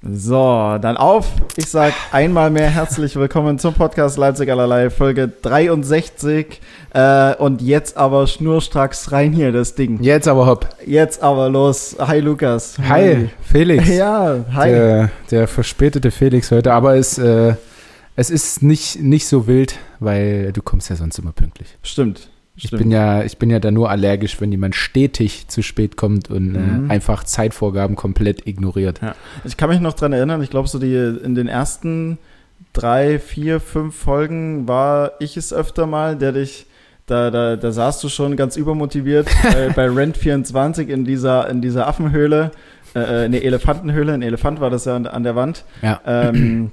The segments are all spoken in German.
So, dann auf. Ich sag einmal mehr herzlich willkommen zum Podcast Leipzig allerlei, Folge 63. Äh, und jetzt aber schnurstracks rein hier, das Ding. Jetzt aber hopp. Jetzt aber los. Hi Lukas. Hi, Felix. Ja, hi. Der, der verspätete Felix heute, aber es, äh, es ist nicht, nicht so wild, weil du kommst ja sonst immer pünktlich. Stimmt. Ich bin ja, ich bin ja da nur allergisch, wenn jemand stetig zu spät kommt und Mhm. äh, einfach Zeitvorgaben komplett ignoriert. Ja. Ich kann mich noch dran erinnern, ich glaube, so die in den ersten drei, vier, fünf Folgen war ich es öfter mal, der dich, da, da, da saßt du schon ganz übermotiviert bei, bei Rent 24 in dieser, in dieser Affenhöhle, äh, eine Elefantenhöhle, ein Elefant war das ja an, an der Wand. Ja. Ähm,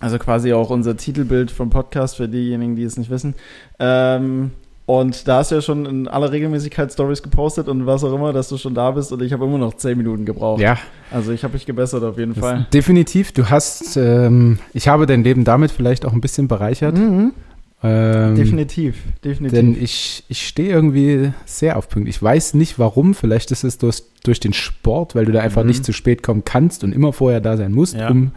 also quasi auch unser Titelbild vom Podcast für diejenigen, die es nicht wissen. Ähm, und da hast du ja schon in aller Regelmäßigkeit Stories gepostet und was auch immer, dass du schon da bist und ich habe immer noch zehn Minuten gebraucht. Ja, Also ich habe mich gebessert auf jeden das- Fall. definitiv. Du hast, ähm, ich habe dein Leben damit vielleicht auch ein bisschen bereichert. Mhm. Ähm, Definitiv, definitiv. Denn ich, ich stehe irgendwie sehr auf Punkt. Ich weiß nicht warum. Vielleicht ist es durch, durch den Sport, weil du da einfach Mhm. nicht zu spät kommen kannst und immer vorher da sein musst, Ja. um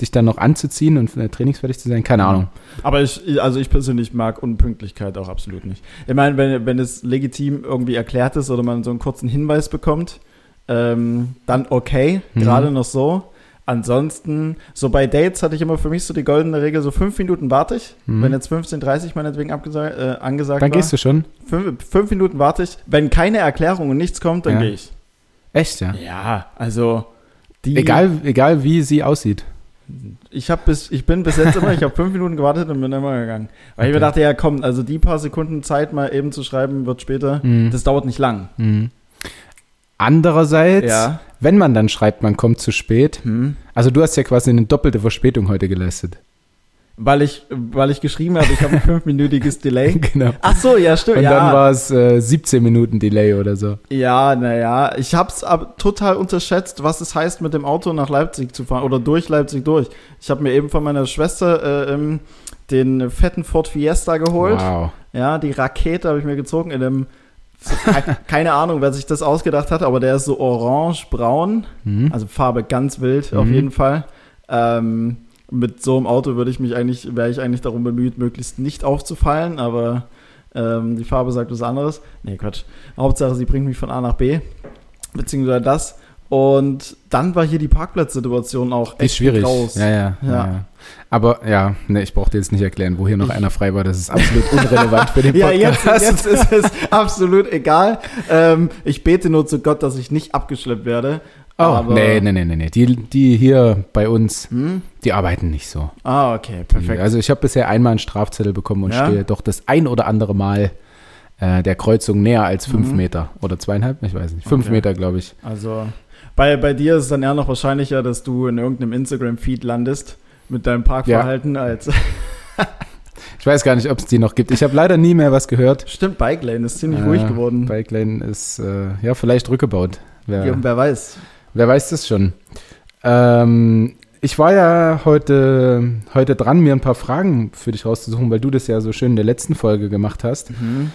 dich dann noch anzuziehen und trainingsfertig zu sein. Keine Ahnung. Aber ich, also ich persönlich mag Unpünktlichkeit auch absolut nicht. Ich meine, wenn, wenn es legitim irgendwie erklärt ist oder man so einen kurzen Hinweis bekommt, ähm, dann okay, Mhm. gerade noch so. Ansonsten, so bei Dates hatte ich immer für mich so die goldene Regel, so fünf Minuten warte ich. Mhm. Wenn jetzt 15.30 meinetwegen abgesagt, äh, angesagt Dann war. gehst du schon. Fünf, fünf Minuten warte ich. Wenn keine Erklärung und nichts kommt, dann Ja. gehe ich. Echt, ja. Ja, also die. Egal, egal wie sie aussieht. Ich habe bis, ich bin bis jetzt immer, ich habe fünf Minuten gewartet und bin immer gegangen. Weil ich mir Okay. dachte, ja komm, also die paar Sekunden Zeit mal eben zu schreiben, wird später, Mhm. das dauert nicht lang. Mhm. Andererseits, Ja. wenn man dann schreibt, man kommt zu spät, Hm. also du hast ja quasi eine doppelte Verspätung heute geleistet. Weil ich, weil ich geschrieben habe, ich habe ein fünfminütiges Delay. genau. Ach so, ja, stimmt. Und ja, dann war es äh, 17 Minuten Delay oder so. ja, naja, ich habe es aber total unterschätzt, was es heißt, mit dem Auto nach Leipzig zu fahren oder durch Leipzig durch. Ich habe mir eben von meiner Schwester äh, ähm, den fetten Ford Fiesta geholt. Wow. Ja, die Rakete habe ich mir gezogen in einem, ke- keine Ahnung, wer sich das ausgedacht hat, aber der ist so orange-braun, Mhm. also Farbe ganz wild auf Mhm. jeden Fall. Ähm, mit so einem Auto würde ich mich eigentlich, wäre ich eigentlich darum bemüht, möglichst nicht aufzufallen, aber ähm, die Farbe sagt was anderes. Nee, Quatsch. Hauptsache, sie bringt mich von A nach B, beziehungsweise das. Und dann war hier die Parkplatzsituation auch Die ist echt schwierig. raus. Ja, ja, ja. Ja. ja. Aber ja, ne, ich brauche dir jetzt nicht erklären, wo hier noch einer frei war. Das ist absolut unrelevant für den Ja, Podcast. jetzt, jetzt ist es absolut egal. Ähm, ich bete nur zu Gott, dass ich nicht abgeschleppt werde. Oh, aber- nee, nee, nee, nee. Die, die hier bei uns, Hm? die arbeiten nicht so. Ah, okay, perfekt. Also ich habe bisher einmal einen Strafzettel bekommen und Ja? stehe doch das ein oder andere Mal äh, der Kreuzung näher als fünf Mhm. Meter. Oder zweieinhalb, ich weiß nicht. Fünf Okay. Meter, glaube ich. Also bei, bei dir ist es dann eher noch wahrscheinlicher, dass du in irgendeinem Instagram-Feed landest mit deinem Parkverhalten als. Ich weiß gar nicht, ob es die noch gibt. Ich habe leider nie mehr was gehört. Stimmt, Bike Lane ist ziemlich Äh, ruhig geworden. Bike Lane ist, äh, ja, vielleicht rückgebaut. Wer, Ja, wer weiß. Wer weiß das schon? Ähm, ich war ja heute, heute dran, mir ein paar Fragen für dich rauszusuchen, weil du das ja so schön in der letzten Folge gemacht hast. Mhm.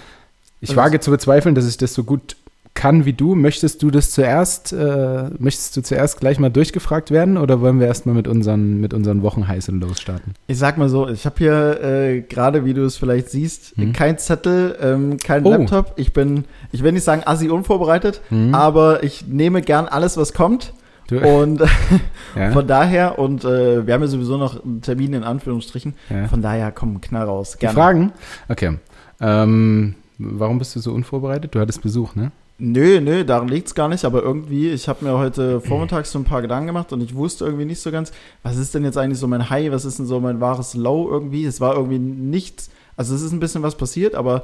Ich Was wage zu bezweifeln, dass ich das so gut kann wie du. Möchtest du das zuerst, äh, möchtest du zuerst gleich mal durchgefragt werden oder wollen wir erstmal mit unseren, mit unseren Wochenheißen losstarten? Ich sag mal so, ich habe hier äh, gerade, wie du es vielleicht siehst, Mhm. kein Zettel, ähm, kein Oh. Laptop. Ich bin, ich will nicht sagen assi unvorbereitet, Mhm. aber ich nehme gern alles, was kommt. Du, Und ja, von daher, und äh, wir haben ja sowieso noch einen Termin in Anführungsstrichen, ja. von daher komm, knall raus. Die Fragen? Okay. Ähm, warum bist du so unvorbereitet? Du hattest Besuch, ne? Nö, nö, daran liegt's gar nicht, aber irgendwie, ich habe mir heute vormittags so ein paar Gedanken gemacht und ich wusste irgendwie nicht so ganz, was ist denn jetzt eigentlich so mein High, was ist denn so mein wahres Low irgendwie? Es war irgendwie nichts, also es ist ein bisschen was passiert, aber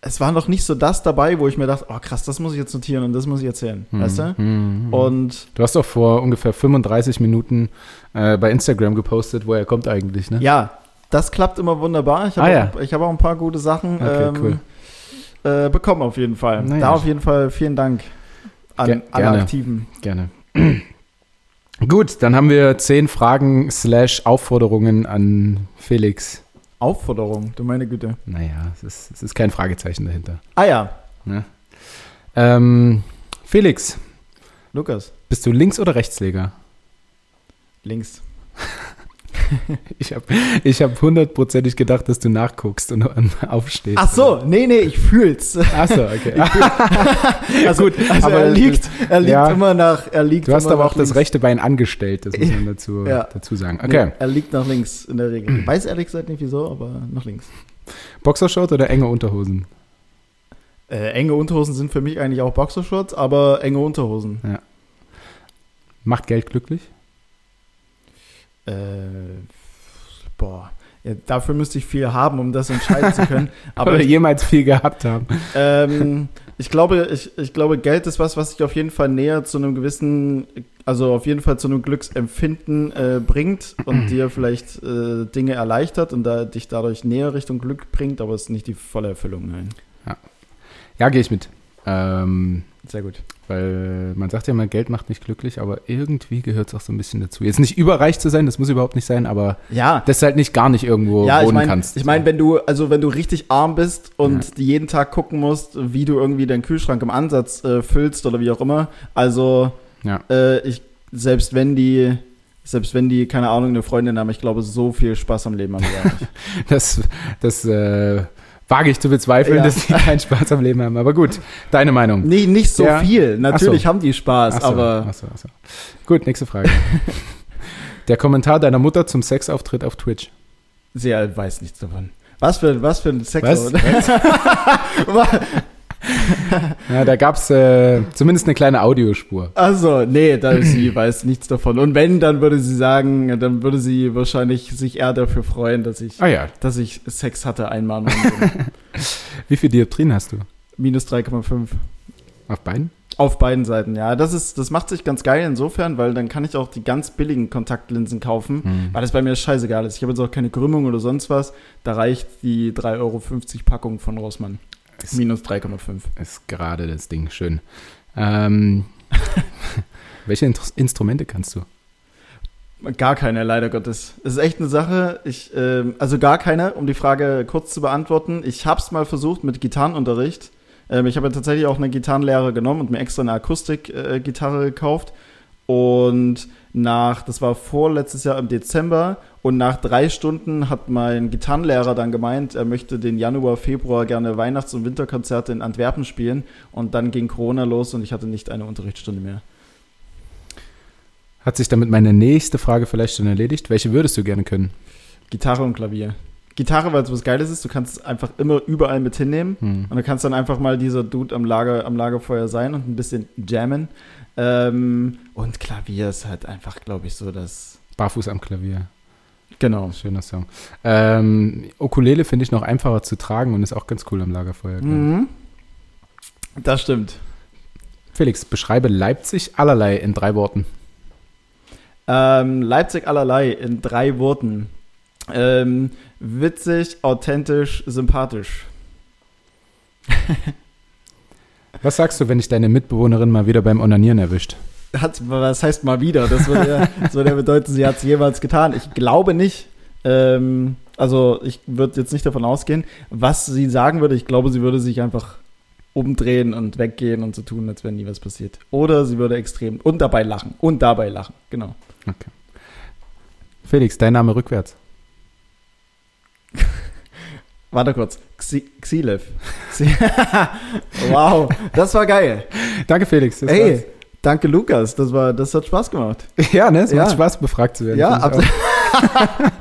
es war noch nicht so das dabei, wo ich mir dachte, oh krass, das muss ich jetzt notieren und das muss ich erzählen, weißt du? Mhm. Und Du hast doch vor ungefähr 35 Minuten äh, bei Instagram gepostet, woher kommt eigentlich, ne? ja, das klappt immer wunderbar. Ich habe Ah, ja. auch, ich hab auch ein paar gute Sachen Okay, ähm, cool. Äh, bekommen auf jeden Fall. Na ja. Da auf jeden Fall vielen Dank an Ge- alle gerne. Aktiven. Gerne. Gut, dann haben wir zehn Fragen slash Aufforderungen an Felix. Aufforderung, du meine Güte. Naja, es ist, es ist kein Fragezeichen dahinter. Ah ja, Ne? Ähm, Felix, Lukas. bist du Links- oder Rechtsleger? Links. Ich habe ich hab hundertprozentig gedacht, dass du nachguckst und aufstehst. Ach so, nee, nee, ich fühl's. Ach so, okay. Also, Gut, also aber er liegt, er liegt ja. immer nach, er liegt Du hast aber auch das links. rechte Bein angestellt, das muss man dazu, Ja. dazu sagen. Okay. Nee, er liegt nach links in der Regel. Ich weiß ehrlich gesagt nicht wieso, aber nach links. Boxershort oder enge Unterhosen? Äh, enge Unterhosen sind für mich eigentlich auch Boxershorts, aber enge Unterhosen. Macht Geld glücklich? Äh, boah. Ja, dafür müsste ich viel haben, um das entscheiden zu können. Aber oder jemals viel gehabt haben? ähm, ich glaube, ich, ich glaube, Geld ist was, was sich auf jeden Fall näher zu einem gewissen, also auf jeden Fall zu einem Glücksempfinden äh, bringt und dir vielleicht äh, Dinge erleichtert und da, dich dadurch näher Richtung Glück bringt, aber es ist nicht die volle Erfüllung, nein. Ja, gehe ich mit. Ähm, Sehr gut. weil man sagt ja immer, Geld macht nicht glücklich, aber irgendwie gehört es auch so ein bisschen dazu. Jetzt nicht überreich zu sein, das muss überhaupt nicht sein, aber Ja, dass du halt nicht gar nicht irgendwo ja, ich wohnen meine, kannst. ich mein, wenn du, also wenn du richtig arm bist und jeden Tag gucken musst, wie du irgendwie deinen Kühlschrank im Ansatz äh, füllst oder wie auch immer, also ja. äh, ich, selbst wenn die, selbst wenn die, keine Ahnung, eine Freundin haben, ich glaube, so viel Spaß am Leben haben die gar nicht. Das, das äh, wage ich zu bezweifeln, Ja. dass die keinen Spaß am Leben haben. Aber gut, deine Meinung. Nee, nicht so Ja. viel. Natürlich so. haben die Spaß, so, aber ach so, ach. Gut, nächste Frage. Der Kommentar deiner Mutter zum Sexauftritt auf Twitch. sie halt weiß nichts davon. Was für, was für ein Sex. Was? Ja, da gab es äh, zumindest eine kleine Audiospur. Also, nee, da, sie weiß nichts davon. Und wenn, dann würde sie sagen, dann würde sie wahrscheinlich sich eher dafür freuen, dass ich, Ah ja, dass ich Sex hatte einmal. wie viel Dioptrien hast du? Minus 3,5. Auf beiden? Auf beiden Seiten, ja. Das, ist, das macht sich ganz geil insofern, weil dann kann ich auch die ganz billigen Kontaktlinsen kaufen, Hm. weil das bei mir scheißegal ist. Ich habe jetzt auch keine Krümmung oder sonst was. Da reicht die 3,50 Euro Packung von Rossmann. Ist, Minus 3,5. ist gerade das Ding schön. Ähm, welche Int Instrumente kannst du? Gar keine, leider Gottes. Es ist echt eine Sache. Ich, ähm, also gar keine, um die Frage kurz zu beantworten. Ich habe es mal versucht mit Gitarrenunterricht. Ähm, ich habe ja tatsächlich auch eine Gitarrenlehre genommen und mir extra eine Akustikgitarre gekauft. Und nach, das war vorletztes Jahr im Dezember, und nach drei Stunden hat mein Gitarrenlehrer dann gemeint, er möchte den Januar, Februar gerne Weihnachts- und Winterkonzerte in Antwerpen spielen. Und dann ging Corona los und ich hatte nicht eine Unterrichtsstunde mehr. Hat sich damit meine nächste Frage vielleicht schon erledigt? Welche würdest du gerne können? Gitarre und Klavier. Gitarre, weil es was Geiles ist, du kannst es einfach immer überall mit hinnehmen. Hm. Und du kannst dann einfach mal dieser Dude am, Lager, am Lagerfeuer sein und ein bisschen jammen. Ähm, und Klavier ist halt einfach, glaube ich, so das. Barfuß am Klavier. Genau. Schöner Song. Ähm, Ukulele finde ich noch einfacher zu tragen und ist auch ganz cool am Lagerfeuer. Mhm. Das stimmt. Felix, beschreibe Leipzig allerlei in drei Worten. Ähm, Leipzig allerlei in drei Worten. Ähm, witzig, authentisch, sympathisch. Was sagst du, wenn dich deine Mitbewohnerin mal wieder beim Onanieren erwischt? Hat, was heißt mal wieder? Das würde ja, das würde ja bedeuten, sie hat es jemals getan. Ich glaube nicht. Ähm, also ich würde jetzt nicht davon ausgehen. Was sie sagen würde, ich glaube, sie würde sich einfach umdrehen und weggehen und so tun, als wenn nie was passiert. Oder sie würde extrem und dabei lachen. Und dabei lachen, genau. Felix, dein Name rückwärts. Warte kurz. Xi Xilev. Xi wow, das war geil. Danke, Felix. das Ey, danke Lukas. Das, war, das hat Spaß gemacht. Ja, ne? Es Ja. macht Spaß, befragt zu werden. Ja, absolut.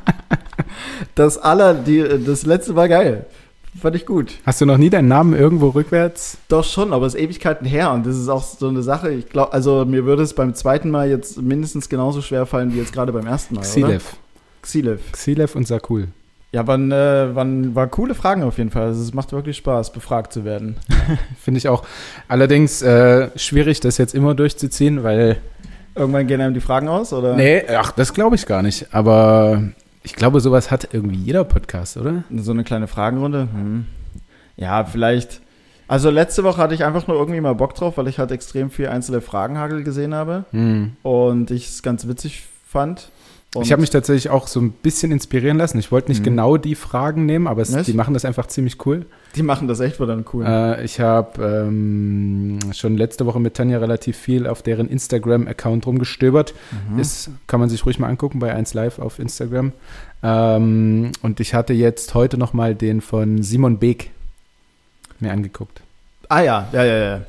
das aller, die, das letzte war geil. Fand ich gut. Hast du noch nie deinen Namen irgendwo rückwärts? Doch schon, aber es ist Ewigkeiten her und das ist auch so eine Sache. Ich glaube, also mir würde es beim zweiten Mal jetzt mindestens genauso schwer fallen wie jetzt gerade beim ersten Mal. Oder? Xilev. Xilev. Xilev und Sakul. Ja, waren, äh, waren, waren coole Fragen auf jeden Fall. Also es macht wirklich Spaß, befragt zu werden. Finde ich auch. Allerdings äh, schwierig, das jetzt immer durchzuziehen, weil. Irgendwann gehen einem die Fragen aus, oder? Nee, ach, das glaube ich gar nicht. Aber ich glaube, sowas hat irgendwie jeder Podcast, oder? So eine kleine Fragenrunde. Hm. Ja, vielleicht. Also letzte Woche hatte ich einfach nur irgendwie mal Bock drauf, weil ich halt extrem viel einzelne Fragenhagel gesehen habe. Hm. Und ich es ganz witzig fand. Und ich habe mich tatsächlich auch so ein bisschen inspirieren lassen. Ich wollte nicht Mhm. genau die Fragen nehmen, aber es, die machen das einfach ziemlich cool. die machen das echt verdammt cool. Äh, ich habe ähm, schon letzte Woche mit Tanja relativ viel auf deren Instagram-Account rumgestöbert. Mhm. Ist, kann man sich ruhig mal angucken bei 1 Live auf Instagram. Ähm, und ich hatte jetzt heute noch mal den von Simon Beek mir angeguckt. ah ja, ja, ja, ja.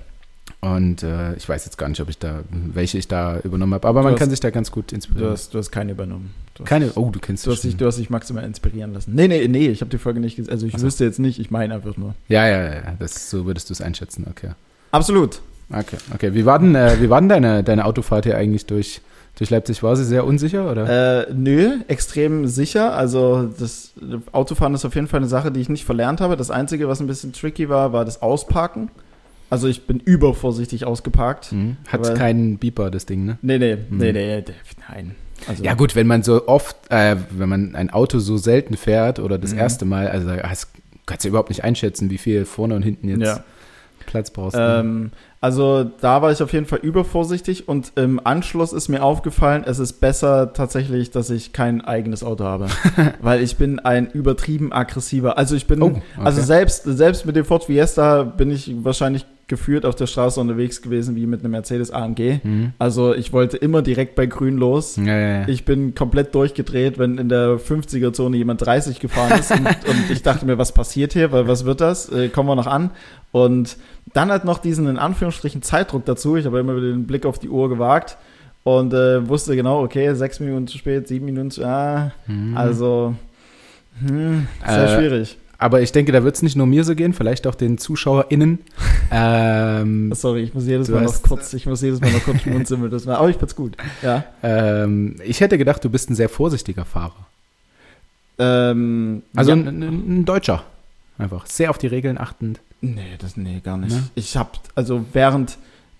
Und äh, ich weiß jetzt gar nicht, ob ich da, welche ich da übernommen habe, aber man hast- kann sich da ganz gut Du inspirieren. hast, du hast keine übernommen. Du hast, Keine, oh, du kennst Du hast, dich, du hast dich maximal inspirieren lassen. Nee, nee, nee, ich habe die Folge nicht gesehen. Also ich Ach so. wüsste jetzt nicht, ich meine einfach nur. Ja, ja, ja, das, so würdest du es einschätzen, okay. Absolut. Okay, okay. Wie war denn, äh, wie war denn deine, deine Autofahrt hier eigentlich durch, durch Leipzig? War sie sehr unsicher, oder? Äh, nö, extrem sicher. Also das Autofahren ist auf jeden Fall eine Sache, die ich nicht verlernt habe. Das Einzige, was ein bisschen tricky war, war das Ausparken. Also ich bin übervorsichtig ausgeparkt. Hm. Hat keinen Beeper, das Ding, ne? Nee, nee, Mhm. nee, nee, nee, nein. Also, Ja gut, wenn man so oft, äh, wenn man ein Auto so selten fährt oder das Mhm. erste Mal, also hast, kannst du überhaupt nicht einschätzen, wie viel vorne und hinten jetzt Ja. Platz brauchst. ne? Ähm, also da war ich auf jeden Fall übervorsichtig und im Anschluss ist mir aufgefallen, es ist besser tatsächlich, dass ich kein eigenes Auto habe, weil ich bin ein übertrieben aggressiver. Also ich bin, Oh, okay. also selbst selbst mit dem Ford Fiesta bin ich wahrscheinlich geführt auf der Straße unterwegs gewesen wie mit einem Mercedes AMG. Mhm. Also ich wollte immer direkt bei Grün los. Ja, ja, ja. Ich bin komplett durchgedreht, wenn in der 50er-Zone jemand 30 gefahren ist. und, und ich dachte mir, was passiert hier? Weil was wird das? Äh, kommen wir noch an? Und dann halt noch diesen in Anführungsstrichen Zeitdruck dazu. Ich habe immer wieder den Blick auf die Uhr gewagt und äh, wusste genau, okay, sechs Minuten zu spät, sieben Minuten zu. Ah, Mhm. also hm, sehr Äh, schwierig. Aber ich denke, da wird es nicht nur mir so gehen, vielleicht auch den ZuschauerInnen. ähm, Sorry, ich muss jedes Mal noch kurz, ich muss jedes Mal noch kurz schmunzeln. Das war, aber ich find's gut. Ja. ähm, ich hätte gedacht, du bist ein sehr vorsichtiger Fahrer. Ähm, Also ja. ein, ein, ein Deutscher. Einfach. Sehr auf die Regeln achtend. Nee, das nee, gar nicht. Ne? Ich habe also während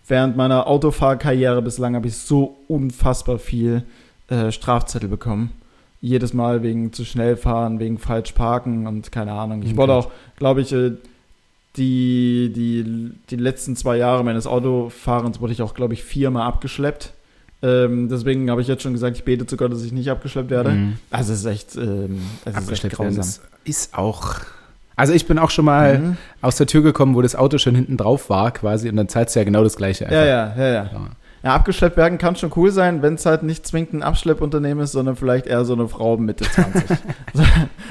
während meiner Autofahrkarriere bislang habe ich so unfassbar viel äh, Strafzettel bekommen. Jedes Mal wegen zu schnell fahren, wegen falsch parken und keine Ahnung. Ich Okay. wurde auch, glaube ich, äh, die, die, die letzten zwei Jahre meines Autofahrens wurde ich auch, glaube ich, viermal abgeschleppt. Ähm, deswegen habe ich jetzt schon gesagt, ich bete zu Gott, dass ich nicht abgeschleppt werde. Mhm. Also es ist echt, ähm, es ist Abgeschleppt werden grausam. ist, ist auch. Also ich bin auch schon mal Mhm. aus der Tür gekommen, wo das Auto schon hinten drauf war, quasi, und dann zahlst du ja genau das gleiche. Ja, ja, ja, ja. Ja. Ja, abgeschleppt werden kann schon cool sein, wenn es halt nicht zwingend ein Abschleppunternehmen ist, sondern vielleicht eher so eine Frau Mitte 20. So,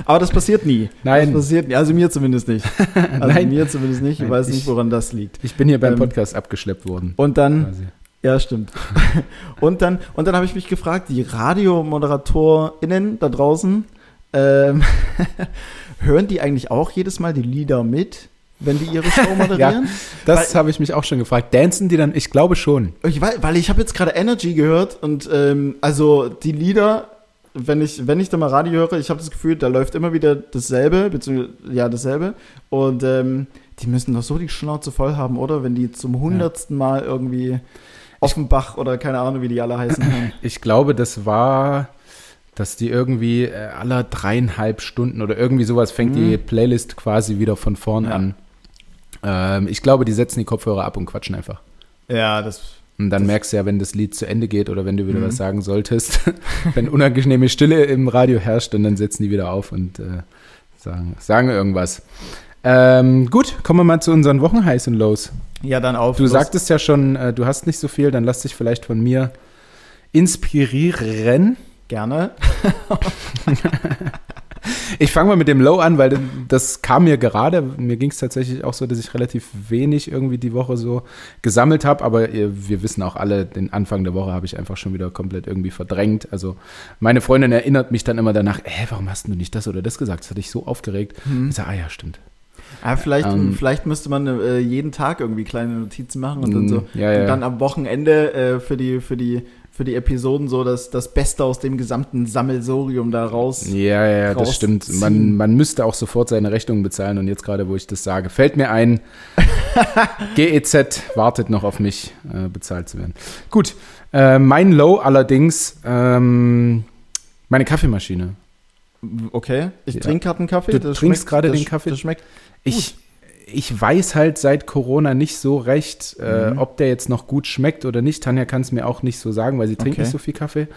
Aber das passiert nie. Nein. Das passiert nie. Also mir zumindest nicht. Also Nein. mir zumindest nicht. Ich Nein, weiß ich- nicht, woran das liegt. Ich bin hier beim Ähm, Podcast abgeschleppt worden. Und dann, Quasi. ja, stimmt. und dann, und dann habe ich mich gefragt, die RadiomoderatorInnen da draußen, ähm, hören die eigentlich auch jedes Mal die Lieder mit, wenn die ihre Show moderieren? Das weil- habe ich mich auch schon gefragt. Dancen die dann? Ich glaube schon. Ich weiß, weil ich habe jetzt gerade Energy gehört und ähm, also die Lieder, wenn ich, wenn ich da mal Radio höre, ich habe das Gefühl, da läuft immer wieder dasselbe, beziehungsweise ja, dasselbe. Und ähm, die müssen doch so die Schnauze voll haben, oder? Wenn die zum hundertsten Mal irgendwie Offenbach oder keine Ahnung, wie die alle heißen. Ich glaube, das war, dass die irgendwie äh, aller dreieinhalb Stunden oder irgendwie sowas fängt die Mhm. Playlist quasi wieder von vorn Ja. an. Ähm, ich glaube, die setzen die Kopfhörer ab und quatschen einfach. ja, das. Und dann Das- merkst du ja, wenn das Lied zu Ende geht oder wenn du wieder Mhm. was sagen solltest, wenn unangenehme Stille im Radio herrscht und dann setzen die wieder auf und äh, sagen, sagen irgendwas. Ähm, gut, kommen wir mal zu unseren Wochenhighs und Lows. Ja, dann auf. Du los. sagtest ja schon, äh, du hast nicht so viel, dann lass dich vielleicht von mir inspirieren. Gerne. Ich fange mal mit dem Low an, weil das kam mir gerade. Mir ging es tatsächlich auch so, dass ich relativ wenig irgendwie die Woche so gesammelt habe. Aber wir wissen auch alle, den Anfang der Woche habe ich einfach schon wieder komplett irgendwie verdrängt. Also meine Freundin erinnert mich dann immer danach, hä, warum hast du nicht das oder das gesagt? Das hat dich so aufgeregt. Hm. Ich sage, ah ja, stimmt. Ah, vielleicht, Ähm, vielleicht müsste man äh, jeden Tag irgendwie kleine Notizen machen und dann Mm, so. ja, ja. Und dann am Wochenende äh, für, die, für, die, für die Episoden so das, das Beste aus dem gesamten Sammelsorium da raus. Ja, ja, das stimmt. rausziehen. Man, man müsste auch sofort seine Rechnungen bezahlen und jetzt gerade, wo ich das sage, fällt mir ein, GEZ wartet noch auf mich, äh, bezahlt zu werden. Gut, äh, mein Low allerdings, ähm, meine Kaffeemaschine. Okay, ich Ja. trinke gerade einen Kaffee. Du das trinkst gerade den Kaffee? Das schmeckt. Ich, ich weiß halt seit Corona nicht so recht, äh, Mhm. ob der jetzt noch gut schmeckt oder nicht. Tanja kann es mir auch nicht so sagen, weil sie trinkt Okay. nicht so viel Kaffee.